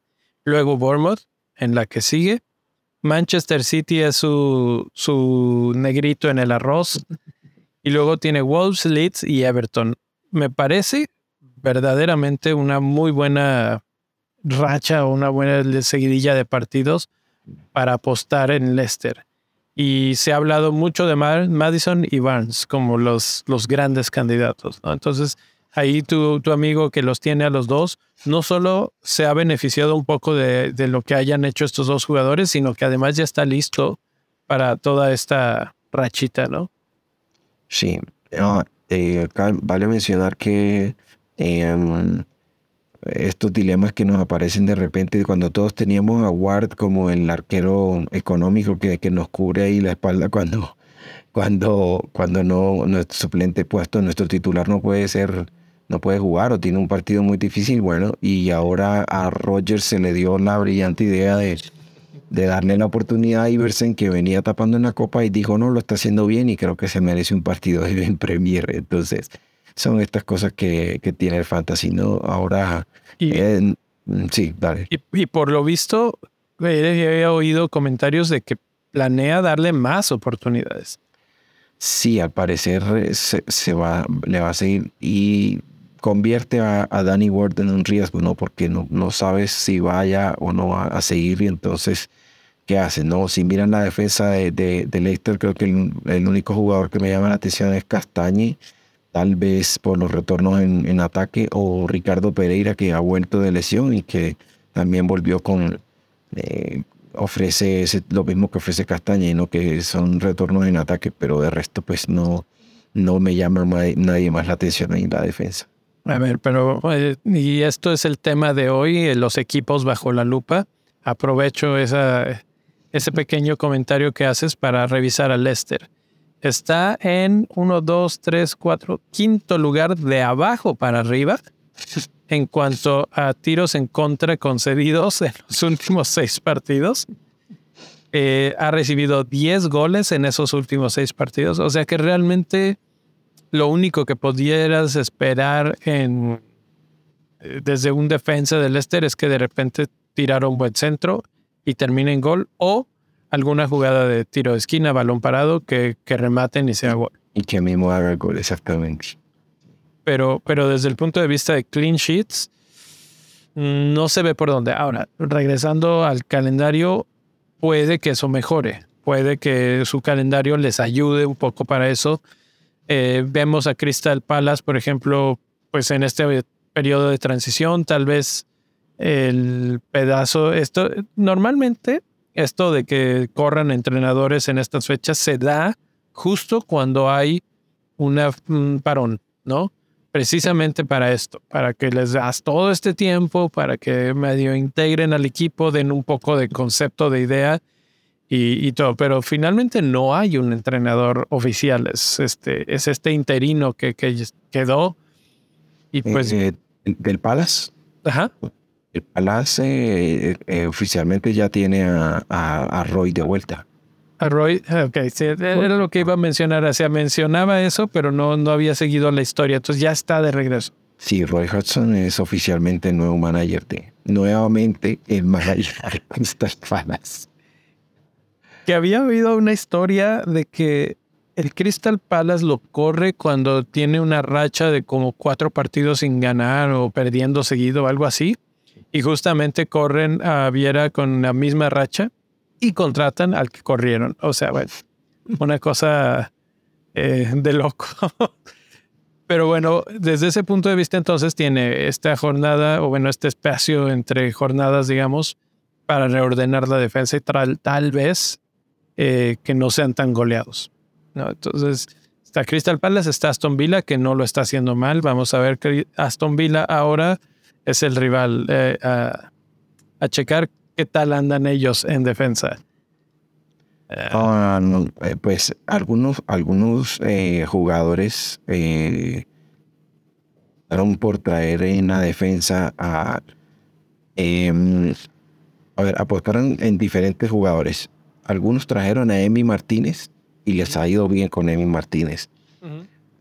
Luego Bournemouth en la que sigue. Manchester City es su, su negrito en el arroz. Y luego tiene Wolves, Leeds y Everton. Me parece verdaderamente una muy buena racha o una buena seguidilla de partidos para apostar en Leicester. Y se ha hablado mucho de Madison y Barnes como los, los grandes candidatos. Entonces, ahí tu, tu, amigo que los tiene a los dos, no solo se ha beneficiado un poco de, de, lo que hayan hecho estos dos jugadores, sino que además ya está listo para toda esta rachita, ¿no? Sí, eh, vale mencionar que em, estos dilemas que nos aparecen de repente cuando todos teníamos a Ward como el arquero económico que, que nos cubre ahí la espalda cuando, cuando, cuando no nuestro suplente puesto, nuestro titular no puede ser, no puede jugar o tiene un partido muy difícil, bueno, y ahora a Rogers se le dio la brillante idea de de darle la oportunidad a Iversen que venía tapando en la copa y dijo, no, lo está haciendo bien y creo que se merece un partido de Premier. Entonces, son estas cosas que, que tiene el fantasy, ¿no? Ahora, mm, sí, dale. Y, por lo visto, había oído comentarios de que planea darle más oportunidades. Sí, al parecer eh, se, va, le va a seguir y convierte a, a, Danny Ward en un riesgo, ¿no? Porque no, no sabes si vaya o no va a seguir y entonces ¿qué hacen? ¿no? Si miran la defensa de, de, Leicester, creo que el, único jugador que me llama la atención es Castañi, tal vez por los retornos en, ataque, o Ricardo Pereira que ha vuelto de lesión y que también volvió con, eh, ofrece lo mismo que ofrece Castañino, que son retornos en ataque, pero de resto pues no, no me llama nadie más la atención en la defensa. A ver, pero eh, y esto es el tema de hoy, eh, los equipos bajo la lupa. Aprovecho esa, ese pequeño comentario que haces para revisar a Lester. Está en 1, 2, 3, 4, quinto lugar de abajo para arriba en cuanto a tiros en contra concedidos en los últimos seis partidos. Eh, ha recibido 10 goles en esos últimos seis partidos. O sea que realmente lo único que pudieras esperar en, eh, desde un defensa del Leicester es que de repente tirara un buen centro y termine en gol o alguna jugada de tiro de esquina, balón parado, que, que rematen y sea gol. Y que mismo haga gol, exactamente. Pero, pero desde el punto de vista de clean sheets, no se ve por dónde. Ahora, regresando al calendario, puede que eso mejore, puede que su calendario les ayude un poco para eso. Eh, vemos a Crystal Palace, por ejemplo, pues en este periodo de transición, tal vez el pedazo, esto, normalmente esto de que corran entrenadores en estas fechas se da justo cuando hay una, un parón, ¿no? Precisamente para esto, para que les das todo este tiempo, para que medio integren al equipo, den un poco de concepto, de idea y, todo. Pero finalmente no hay un entrenador oficial, es este, es este interino que, quedó. Y pues. Eh, ¿Del Palace? Ajá. El Palace eh, eh, oficialmente ya tiene a, Roy de vuelta. A Roy, ok, era lo que iba a mencionar. O sea, mencionaba eso, pero no, no había seguido la historia. Entonces ya está de regreso. Sí, Roy Hudson es oficialmente el nuevo manager de. Nuevamente el manager de estas Palace. Que había habido una historia de que el Crystal Palace lo corre cuando tiene una racha de como cuatro partidos sin ganar o perdiendo seguido o algo así y justamente corren a Viera con la misma racha y contratan al que corrieron. O sea, bueno, una cosa eh, de loco. Pero bueno, desde ese punto de vista entonces tiene esta jornada o bueno, este espacio entre jornadas, digamos, para reordenar la defensa y tal, tal vez eh, que no sean tan goleados. ¿no? Entonces, está Crystal Palace, está Aston Villa, que no lo está haciendo mal. Vamos a ver que Aston Villa ahora es el rival. Eh, a, checar qué tal andan ellos en defensa. Ah, eh, pues algunos, algunos eh, jugadores eh, por traer en la defensa a, em, a ver, apostaron en diferentes jugadores. Algunos trajeron a Emi Martínez y les ha ido bien con Emi Martínez.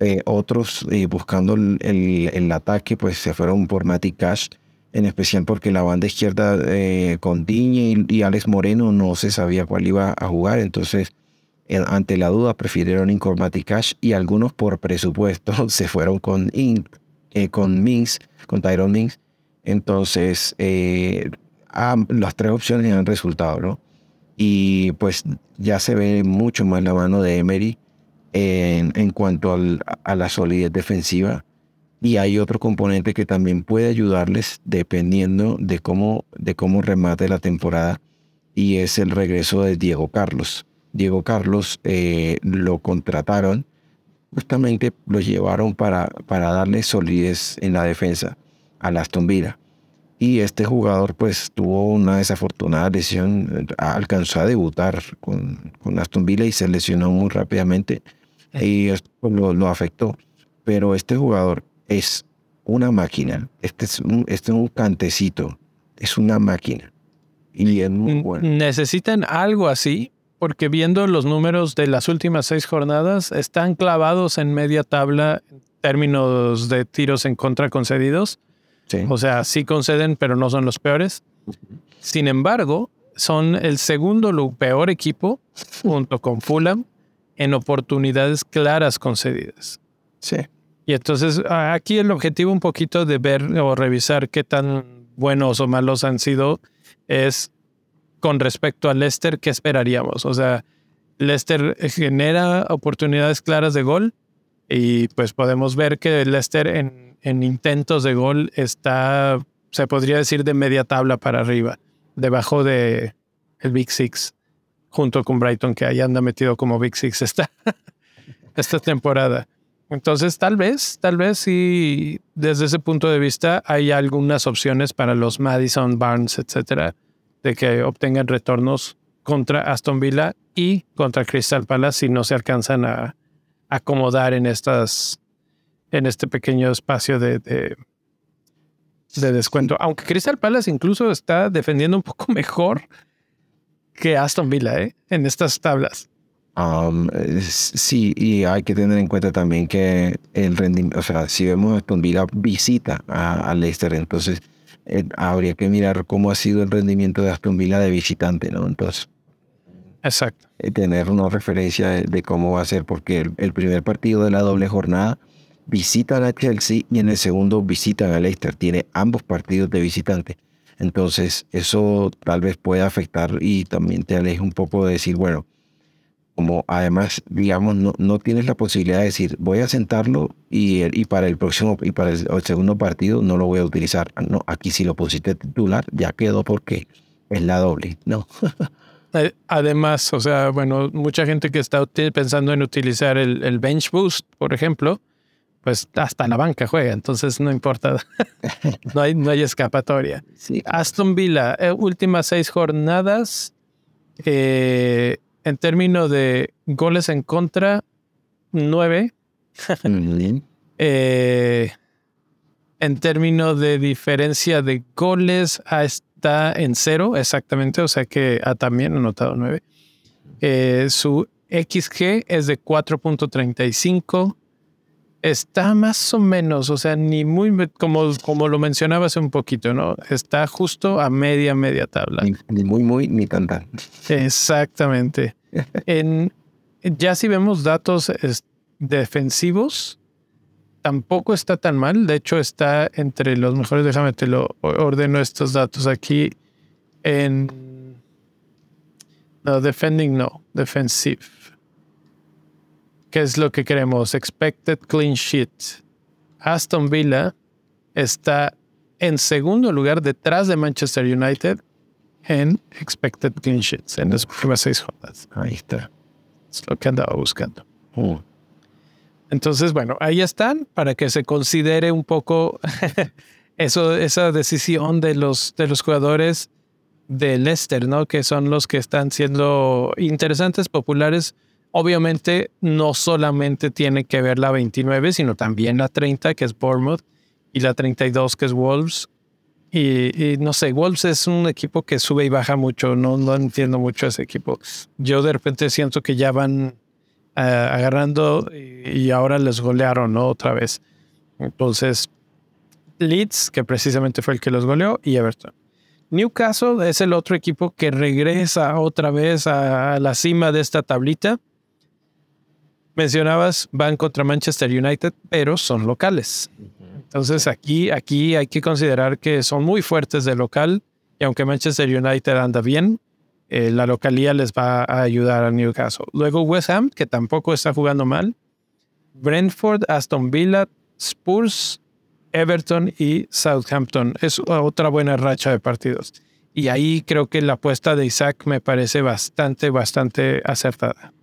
Eh, otros eh, buscando el, ataque, pues se fueron por Mati Cash, en especial porque la banda izquierda eh, con Diñe y, Alex Moreno no se sabía cuál iba a jugar, entonces ante la duda prefirieron ir con Cash y algunos por presupuesto se fueron con, con Mings, con Tyrone Mings. Entonces, las tres opciones han resultado, ¿no? Y pues ya se ve mucho más la mano de Emery en, cuanto a la solidez defensiva. Y hay otro componente que también puede ayudarles dependiendo de cómo, de cómo remate la temporada y es el regreso de Diego Carlos. Diego Carlos eh, lo contrataron, justamente lo llevaron para, para darle solidez en la defensa a Aston Villa. Y este jugador pues tuvo una desafortunada lesión, alcanzó a debutar con, con Aston Villa y se lesionó muy rápidamente y esto pues, lo, afectó. Pero este jugador es una máquina. Este es un, este es un cantecito. Es una máquina. Y es muy bueno. Necesitan algo así, porque viendo los números de las últimas seis jornadas, están clavados en media tabla en términos de tiros en contra concedidos. O sea, sí conceden, pero no son los peores. Sin embargo, son el segundo peor equipo junto con Fulham en oportunidades claras concedidas. Sí. Y entonces aquí el objetivo un poquito de ver o revisar qué tan buenos o malos han sido es con respecto a Leicester, ¿qué esperaríamos? O sea, Leicester genera oportunidades claras de gol, Y pues podemos ver que Leicester en, en intentos de gol está, se podría decir, de media tabla para arriba, debajo de el Big Six, junto con Brighton, que ahí anda metido como Big Six esta, esta temporada. Entonces, tal vez, tal vez sí, desde ese punto de vista, hay algunas opciones para los Madison, Barnes, etcétera, de que obtengan retornos contra Aston Villa y contra Crystal Palace si no se alcanzan a acomodar en estas, en este pequeño espacio de, de, descuento. Aunque Crystal Palace incluso está defendiendo un poco mejor que Aston Villa, ¿eh? En estas tablas. Um, sí, y hay que tener en cuenta también que el rendimiento, o sea, si vemos Aston Villa visita a, Leicester, entonces eh, habría que mirar cómo ha sido el rendimiento de Aston Villa de visitante, ¿no? Entonces, exacto. Eh, tener una referencia de, cómo va a ser, porque el, primer partido de la doble jornada visita a Chelsea y en el segundo visita a Leicester, tiene ambos partidos de visitante. Entonces, eso tal vez pueda afectar y también te aleje un poco de decir, bueno, como además, digamos, no, no tienes la posibilidad de decir, voy a sentarlo y, y para el próximo y para el, segundo partido no lo voy a utilizar. No, aquí si lo pusiste titular, ya quedó porque es la doble, ¿no? Además, o sea, bueno, mucha gente que está pensando en utilizar el, el bench boost, por ejemplo, pues hasta la banca juega, entonces no importa, no, hay, no hay escapatoria. Sí. Aston Villa, eh, últimas seis jornadas, eh, en términos de goles en contra, nueve. Eh, en términos de diferencia de goles, está en cero, exactamente. O sea que ha también anotado nueve. Su XG es de 4.35. Está más o menos, o sea, ni muy, como, como lo mencionabas un poquito, ¿no? Está justo a media, media tabla. Ni, muy, muy, ni tanta. Exactamente. en, ya si vemos datos defensivos, tampoco está tan mal. De hecho, está entre los mejores. Déjame te lo ordeno estos datos aquí en. No, defending no, defensive. ¿Qué es lo que queremos? Expected clean sheet. Aston Villa está en segundo lugar detrás de Manchester United en expected clean sheets en las últimas seis jornadas. Ahí está. Es lo que andaba buscando. Mm. Entonces, bueno, ahí están para que se considere un poco eso, esa decisión de los, de los jugadores de Leicester, ¿no? Que son los que están siendo interesantes, populares Obviamente no solamente tiene que ver la 29, sino también la 30, que es Bournemouth, y la 32, que es Wolves. Y, no sé, Wolves es un equipo que sube y baja mucho, no, no entiendo mucho ese equipo. Yo de repente siento que ya van eh, agarrando y, ahora les golearon ¿no? otra vez. Entonces, Leeds, que precisamente fue el que los goleó, y Everton. Newcastle es el otro equipo que regresa otra vez a la cima de esta tablita mencionabas, van contra Manchester United, pero son locales. Entonces aquí, aquí hay que considerar que son muy fuertes de local y aunque Manchester United anda bien, eh, la localía les va a ayudar a Newcastle. Luego West Ham, que tampoco está jugando mal. Brentford, Aston Villa, Spurs, Everton y Southampton. Es otra buena racha de partidos. Y ahí creo que la apuesta de Isaac me parece bastante, bastante acertada.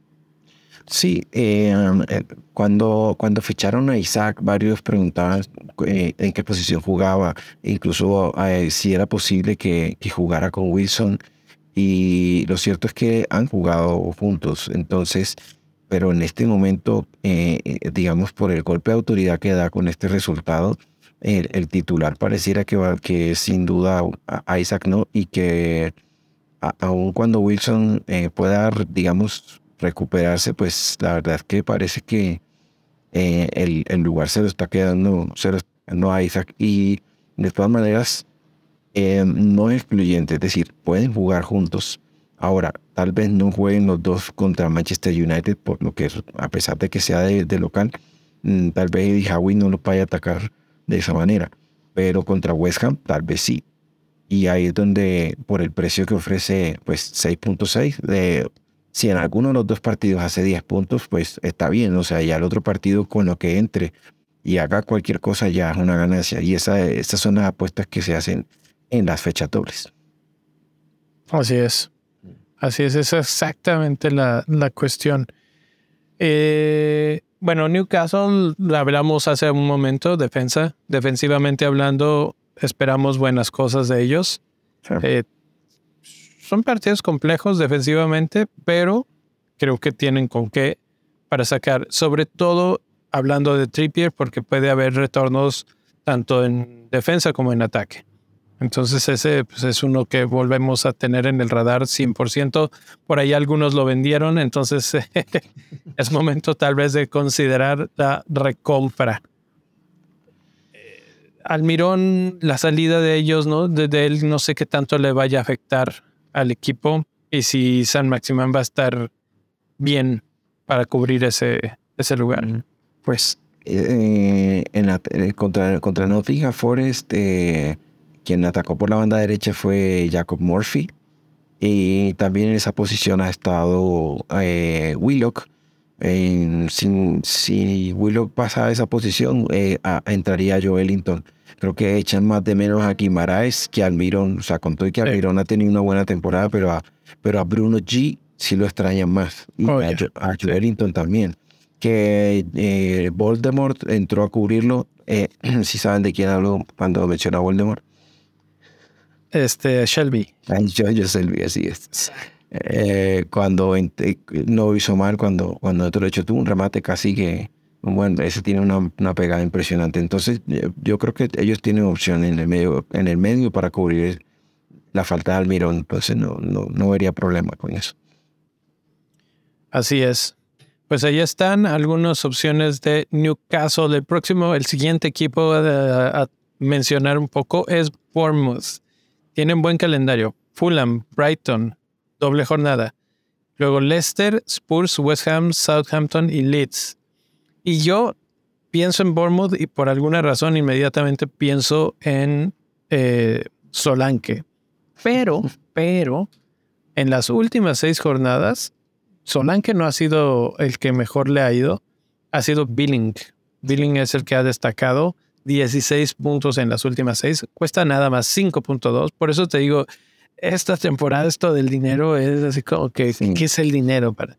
Sí, eh, eh, cuando, cuando ficharon a Isaac, varios preguntaban eh, en qué posición jugaba, incluso si era posible que, que, jugara con Wilson. Y lo cierto es que han jugado juntos. Entonces, pero en este momento, digamos, por el golpe de autoridad que da con este resultado, el, titular pareciera que, va, que sin duda a Isaac no, y que aun cuando Wilson pueda, digamos, recuperarse, pues la verdad que parece que eh, el, lugar se lo está quedando, se lo a Isaac y de todas maneras eh, no es excluyente, es decir, pueden jugar juntos. Ahora, tal vez no jueguen los dos contra Manchester United, por lo que a pesar de que sea de, local, mm, tal vez Eddie Howe no lo vaya a atacar de esa manera. Pero contra West Ham, tal vez sí. Y ahí es donde, por el precio que ofrece, pues 6.6 de Si en alguno de los dos partidos hace 10 puntos, pues está bien. O sea, ya el otro partido con lo que entre y haga cualquier cosa ya es una ganancia. Y esa, esas son las apuestas que se hacen en las fechas dobles. Así es. Así es, esa es exactamente la, la cuestión. Eh, bueno, Newcastle, hablamos hace un momento, defensa. Defensivamente hablando, esperamos buenas cosas de ellos. Eh, son partidos complejos defensivamente, pero creo que tienen con qué para sacar, sobre todo hablando de Trippier, porque puede haber retornos tanto en defensa como en ataque. Entonces ese pues, es uno que volvemos a tener en el radar 100%. Por ahí algunos lo vendieron, entonces es momento tal vez de considerar la recompra. Eh, Almirón, la salida de ellos, ¿no? De, él no sé qué tanto le vaya a afectar al equipo y si San Maximán va a estar bien para cubrir ese, ese lugar. Pues eh, en eh, contra, contra Nottingham Forest quien atacó por la banda derecha fue Jacob Murphy. Y también en esa posición ha estado eh, Willock. si, Willock pasa a esa posición, eh, entraría Joelinton. Creo que echan más de menos a Guimaraes que a Almirón. O sea, con todo y que Almirón ha tenido una buena temporada, pero a, pero a Bruno G sí lo extrañan más. Y oh, a, Joelinton también. Que eh, Voldemort entró a cubrirlo. si saben de quién hablo cuando menciona a Voldemort. Este, Shelby. Yo, Shelby, así es. Eh, cuando no hizo mal, cuando, cuando otro hecho tuvo un remate casi que, bueno, ese tiene una, una, pegada impresionante. Entonces, yo creo que ellos tienen opción en el medio, en el medio para cubrir la falta de Almirón. Entonces, no, no, no problema con eso. Así es. Pues ahí están algunas opciones de Newcastle. El próximo, el siguiente equipo a, a mencionar un poco es Bournemouth. Tienen buen calendario. Fulham, Brighton, doble jornada. Luego Leicester, Spurs, West Ham, Southampton y Leeds. Y yo pienso en Bournemouth y por alguna razón inmediatamente pienso en eh, Solanke. Pero, pero, en las últimas seis jornadas, Solanke no ha sido el que mejor le ha ido, ha sido Billing. Billing es el que ha destacado 16 puntos en las últimas seis, cuesta nada más 5.2. Por eso te digo, esta temporada esto del dinero es así como que, ¿qué es el dinero? Para?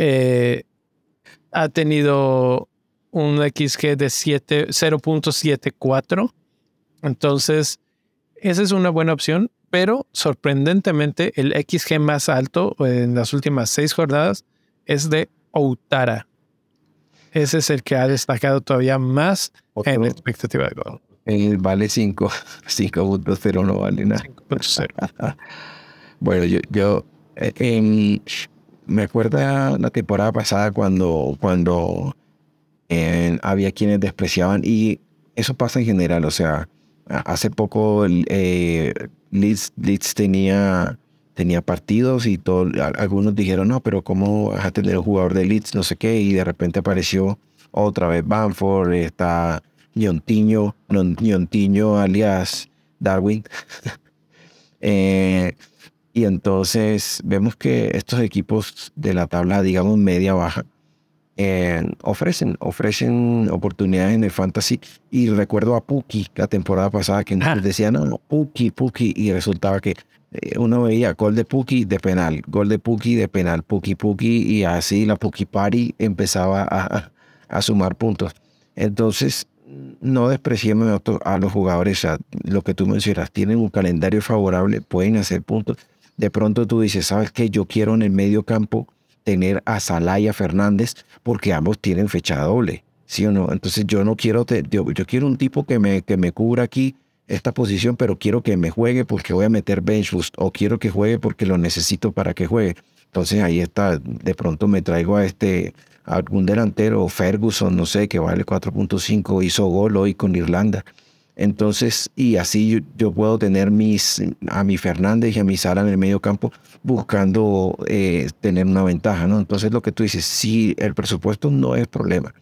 Eh, ha tenido un XG de 0.74. Entonces, esa es una buena opción, pero sorprendentemente el XG más alto en las últimas seis jornadas es de Outara. Ese es el que ha destacado todavía más en la expectativa de gol. El vale 5, 5.0 no vale nada. 5.0. bueno, yo, yo eh, me acuerdo la temporada pasada cuando, cuando había quienes despreciaban y eso pasa en general, o sea, hace poco eh, Leeds, Leeds tenía tenía partidos y todo, algunos dijeron, no, pero ¿cómo vas a tener un jugador de Leeds? No sé qué, y de repente apareció otra vez Banford, está Ñontiño, Ñontiño alias Darwin. Eh, y entonces vemos que estos equipos de la tabla, digamos, media-baja, eh, ofrecen, ofrecen oportunidades en el fantasy. Y recuerdo a Puki la temporada pasada que nos ah. decían, no, Puki, Puki, y resultaba que eh, uno veía gol de Puki de penal, gol de Puki de penal, Puki Puki y así la Puki Party empezaba a, a sumar puntos. Entonces, no despreciemos a los jugadores, lo que tú mencionas, tienen un calendario favorable, pueden hacer puntos. De pronto tú dices, ¿sabes qué? Yo quiero en el medio campo tener a Salaya Fernández porque ambos tienen fecha doble, ¿sí o no? Entonces yo no quiero, yo, yo quiero un tipo que me, que me cubra aquí esta posición, pero quiero que me juegue porque voy a meter bench boost o quiero que juegue porque lo necesito para que juegue. Entonces ahí está, de pronto me traigo a este algún delantero, Ferguson, no sé, que vale 4.5, hizo gol hoy con Irlanda. Entonces, y así yo, puedo tener mis, a mi Fernández y a mi Sara en el medio campo buscando eh, tener una ventaja, ¿no? Entonces lo que tú dices, sí, el presupuesto no es problema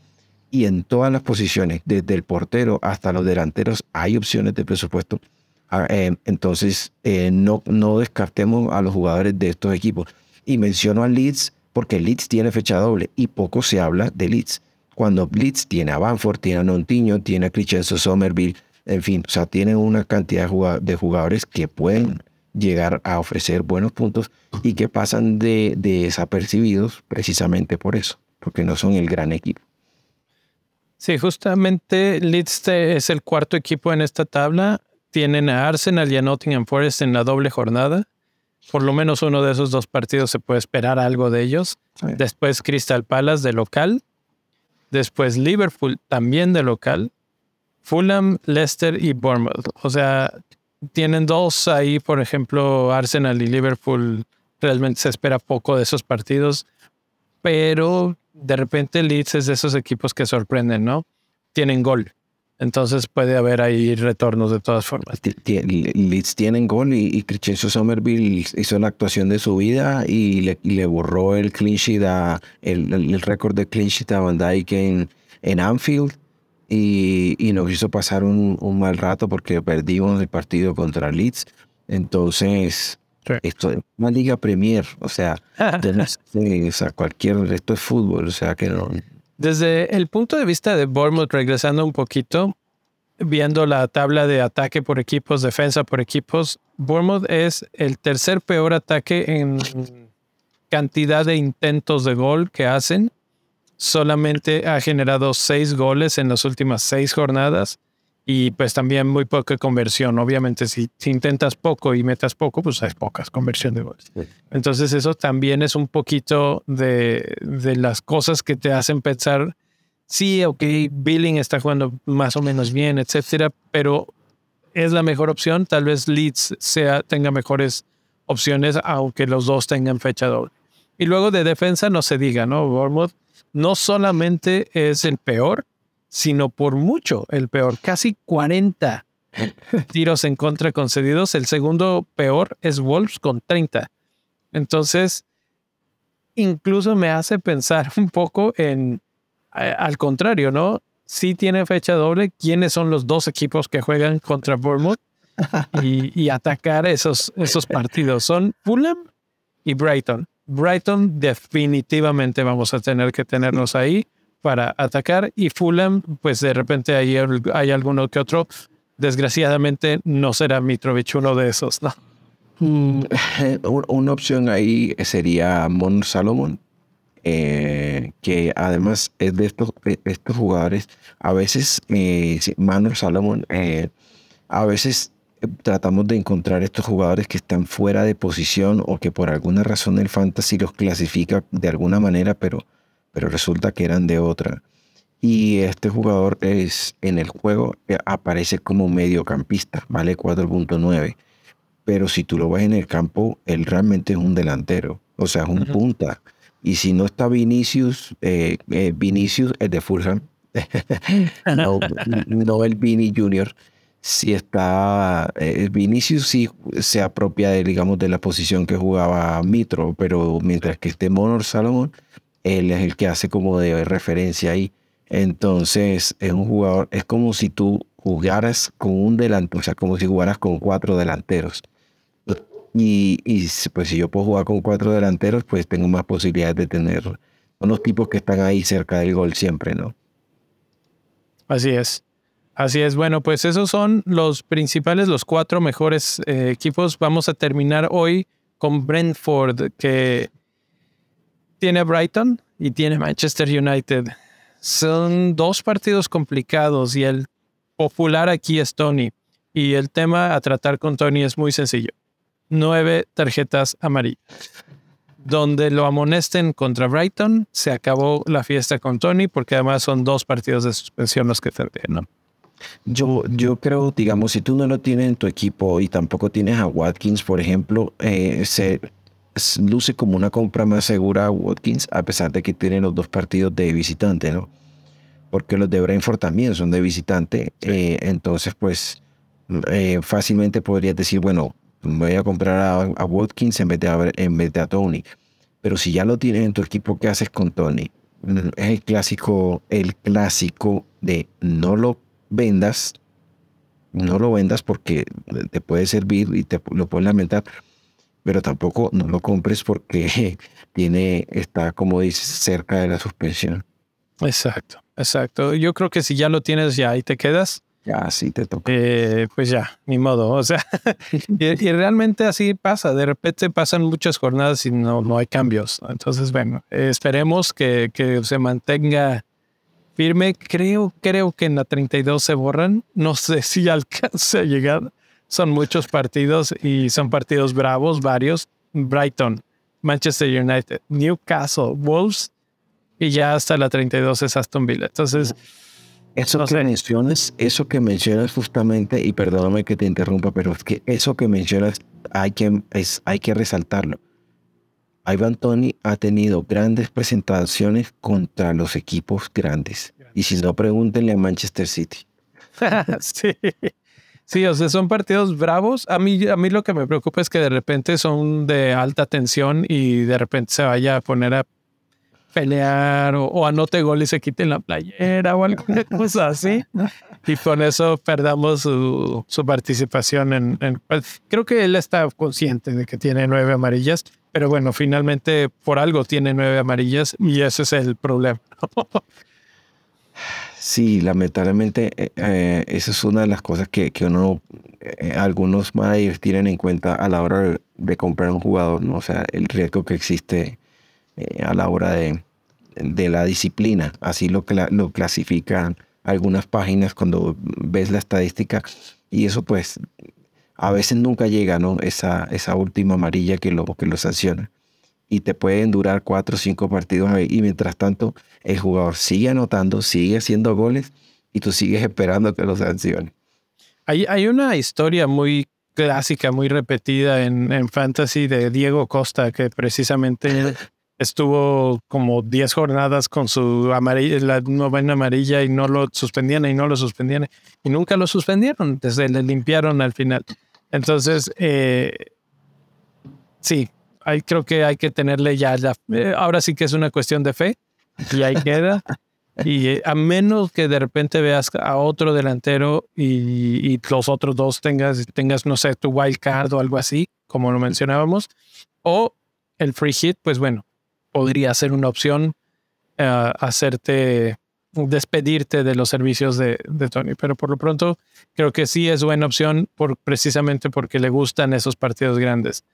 y en todas las posiciones, desde el portero hasta los delanteros, hay opciones de presupuesto. Ah, eh, entonces, eh, no, no descartemos a los jugadores de estos equipos. Y menciono a Leeds porque Leeds tiene fecha doble y poco se habla de Leeds. Cuando Leeds tiene a Banford, tiene a Nontiño, tiene a Crescenzo Somerville, en fin, o sea, tiene una cantidad de jugadores que pueden llegar a ofrecer buenos puntos y que pasan de, desapercibidos precisamente por eso, porque no son el gran equipo. Sí, justamente Leeds es el cuarto equipo en esta tabla. Tienen a Arsenal y a Nottingham Forest en la doble jornada. Por lo menos uno de esos dos partidos se puede esperar algo de ellos. Después Crystal Palace de local. Después Liverpool también de local. Fulham, Leicester y Bournemouth. O sea, tienen dos ahí, por ejemplo, Arsenal y Liverpool. Realmente se espera poco de esos partidos, pero de repente Leeds es de esos equipos que sorprenden, ¿no? Tienen gol. Entonces puede haber ahí retornos de todas formas. Leeds tienen gol y, y Crescenzo Somerville hizo la actuación de su vida y le, borró el clean a, el, récord de clean sheet a Van Dijk en, en Anfield y, y, nos hizo pasar un, un, mal rato porque perdimos el partido contra Leeds. Entonces, esto es una liga Premier, o sea, o sea, cualquier, esto es fútbol, o sea que no. Desde el punto de vista de Bournemouth, regresando un poquito, viendo la tabla de ataque por equipos, defensa por equipos, Bournemouth es el tercer peor ataque en cantidad de intentos de gol que hacen. Solamente ha generado seis goles en las últimas seis jornadas y pues también muy poca conversión. Obviamente si, intentas poco y metas poco, pues hay pocas conversión de goles. Entonces eso también es un poquito de, de, las cosas que te hacen pensar, sí, ok, Billing está jugando más o menos bien, etcétera, pero es la mejor opción. Tal vez Leeds sea, tenga mejores opciones, aunque los dos tengan fecha doble. Y luego de defensa no se diga, ¿no? Bournemouth no solamente es el peor, sino por mucho el peor, casi 40 tiros en contra concedidos. El segundo peor es Wolves con 30. Entonces, incluso me hace pensar un poco en, al contrario, ¿no? Si tiene fecha doble, ¿quiénes son los dos equipos que juegan contra Bournemouth? Y, atacar esos, esos partidos. Son Fulham y Brighton. Brighton definitivamente vamos a tener que tenernos ahí para atacar y Fulham, pues de repente hay, hay alguno que otro. Desgraciadamente no será Mitrovic uno de esos, ¿no? Mm, una opción ahí sería Mon Salomon, eh, que además es de estos, jugadores. A veces, eh, Salomon, eh, a veces tratamos de encontrar estos jugadores que están fuera de posición o que por alguna razón el fantasy los clasifica de alguna manera, pero pero resulta que eran de otra. Y este jugador es en el juego eh, aparece como mediocampista, vale 4.9. Pero si tú lo ves en el campo, él realmente es un delantero, o sea, es un punta. Y si no está Vinicius, eh, eh, Vinicius es de Fulham, no, el Vini Junior. Si está Vinicius, sí se apropia de, digamos, de la posición que jugaba Mitro, pero mientras que esté Monor Salomón, él es el que hace como de referencia ahí. Entonces es un jugador, es como si tú jugaras con un delantero, o sea, como si jugaras con cuatro delanteros. Y, y, pues si yo puedo jugar con cuatro delanteros, pues tengo más posibilidades de tener. Son los tipos que están ahí cerca del gol siempre, ¿no? Así es. Así es. Bueno, pues esos son los principales, los cuatro mejores eh, equipos. Vamos a terminar hoy con Brentford, que tiene Brighton y tiene Manchester United. Son dos partidos complicados y el popular aquí es Tony. Y el tema a tratar con Tony es muy sencillo. Nueve tarjetas amarillas. Donde lo amonesten contra Brighton, se acabó la fiesta con Tony porque además son dos partidos de suspensión los que tendrían. Yo, yo creo, digamos, si tú no lo tienes en tu equipo y tampoco tienes a Watkins, por ejemplo, eh, se, luce como una compra más segura a Watkins, a pesar de que tiene los dos partidos de visitante, ¿no? Porque los de Brentford también son de visitante. Eh, entonces, pues, eh, fácilmente podrías decir, bueno, voy a comprar a, Watkins en vez, de a, en vez de a Tony. Pero si ya lo tienes en tu equipo, ¿qué haces con Tony? Mm, es el clásico, el clásico de no lo vendas, no lo vendas porque te puede servir y te lo puedes lamentar pero tampoco no lo compres porque tiene, está, como dices, cerca de la suspensión. Exacto, exacto. Yo creo que si ya lo tienes, ya ahí te quedas. Ya, sí te toca. Eh, pues ya, ni modo. O sea, y, realmente así pasa. De repente pasan muchas jornadas y no, no hay cambios. Entonces, bueno, esperemos que, que se mantenga firme. Creo, creo que en la 32 se borran. No sé si alcance a llegar. Son muchos partidos y son partidos bravos, varios. Brighton, Manchester United, Newcastle, Wolves y ya hasta la 32 es Aston Villa. Entonces, eso que mencionas, eso que mencionas justamente, y perdóname que te interrumpa, pero es que eso que mencionas hay que, es, hay que resaltarlo. Ivan Tony ha tenido grandes presentaciones contra los equipos grandes. Y si no, pregúntenle a Manchester City. sí. O sea, son partidos bravos. A mí, a mí lo que me preocupa es que de repente son de alta tensión y de repente se vaya a poner a pelear o, anote gol y se quite la playera o alguna cosa así. Y con eso perdamos su, participación en, pues, Creo que él está consciente de que tiene nueve amarillas, pero bueno, finalmente por algo tiene nueve amarillas y ese es el problema. Sí, lamentablemente eh, eh, esa es una de las cosas que, que uno, eh, algunos managers tienen en cuenta a la hora de, comprar un jugador, ¿no? O sea, el riesgo que existe a la hora de, de, la disciplina, así lo, lo clasifican algunas páginas cuando ves la estadística y eso pues a veces nunca llega, ¿no? Esa, esa última amarilla que lo, que lo sanciona y te pueden durar cuatro o cinco partidos y mientras tanto el jugador sigue anotando, sigue haciendo goles y tú sigues esperando que lo sancione. Hay, hay una historia muy clásica, muy repetida en, en Fantasy de Diego Costa que precisamente estuvo como 10 jornadas con su amarilla, la novena amarilla y no lo suspendían y no lo suspendían y nunca lo suspendieron, desde le limpiaron al final. Entonces, eh, sí, creo que hay que tenerle ya, eh, ahora sí que es una cuestión de fe y ahí queda. Y eh, a menos que de repente veas a otro delantero y, los otros dos tengas, tengas, no sé, tu wild card o algo así, como lo mencionábamos, o el free hit, pues bueno, podría ser una opción hacerte despedirte de los servicios de, Tony. Pero por lo pronto creo que sí es buena opción por, precisamente porque le gustan esos partidos grandes.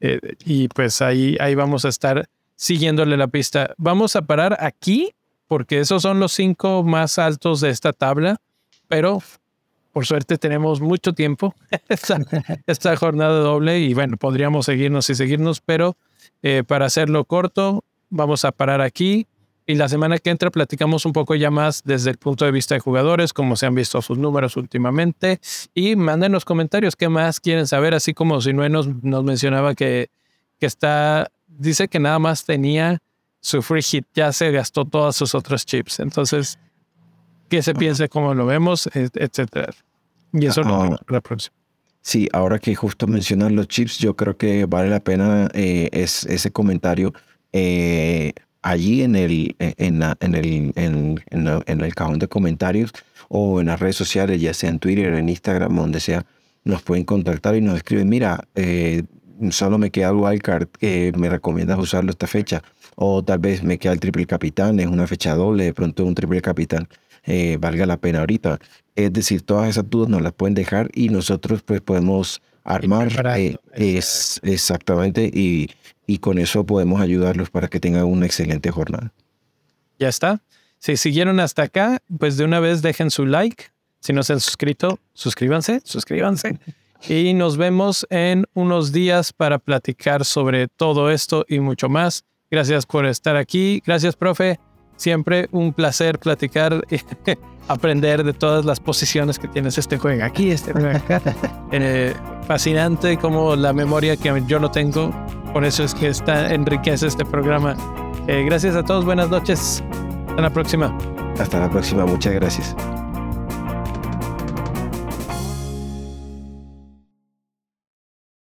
Eh, y pues ahí, ahí vamos a estar siguiéndole la pista. Vamos a parar aquí porque esos son los cinco más altos de esta tabla, pero por suerte tenemos mucho tiempo esta, jornada doble y bueno, podríamos seguirnos y seguirnos, pero eh, para hacerlo corto, vamos a parar aquí. Y la semana que entra platicamos un poco ya más desde el punto de vista de jugadores, cómo se han visto sus números últimamente. Y manden los comentarios qué más quieren saber, así como si nos, nos mencionaba que, que está, dice que nada más tenía su free hit, ya se gastó todas sus otros chips. Entonces, que se piense cómo lo vemos, etcétera. Y eso no ah, la próxima. Sí, ahora que justo mencionan los chips, yo creo que vale la pena eh, es, ese comentario. Eh, allí en el, e, en, en, el, en, en, el cajón de comentarios o en las redes sociales, ya sea en Twitter, en Instagram, donde sea, nos pueden contactar y nos escriben, mira, eh, solo me queda el wildcard, que me recomiendas usarlo esta fecha, o tal vez me queda el triple capitán, es una fecha doble, de pronto un triple capitán eh, valga la pena ahorita. Es decir, todas esas dudas nos las pueden dejar y nosotros pues podemos armar eh, es exactamente y y con eso podemos ayudarlos para que tengan una excelente jornada. Ya está. Si siguieron hasta acá, pues de una vez dejen su like. Si no se han suscrito, suscríbanse, suscríbanse. Y nos vemos en unos días para platicar sobre todo esto y mucho más. Gracias por estar aquí. Gracias, profe. Siempre un placer platicar y aprender de todas las posiciones que tienes. Este juego aquí, este juego acá. Eh, fascinante como la memoria que yo no tengo por eso es que está, enriquece este programa. Eh, gracias a todos, buenas noches. Hasta la próxima. Hasta la próxima, muchas gracias.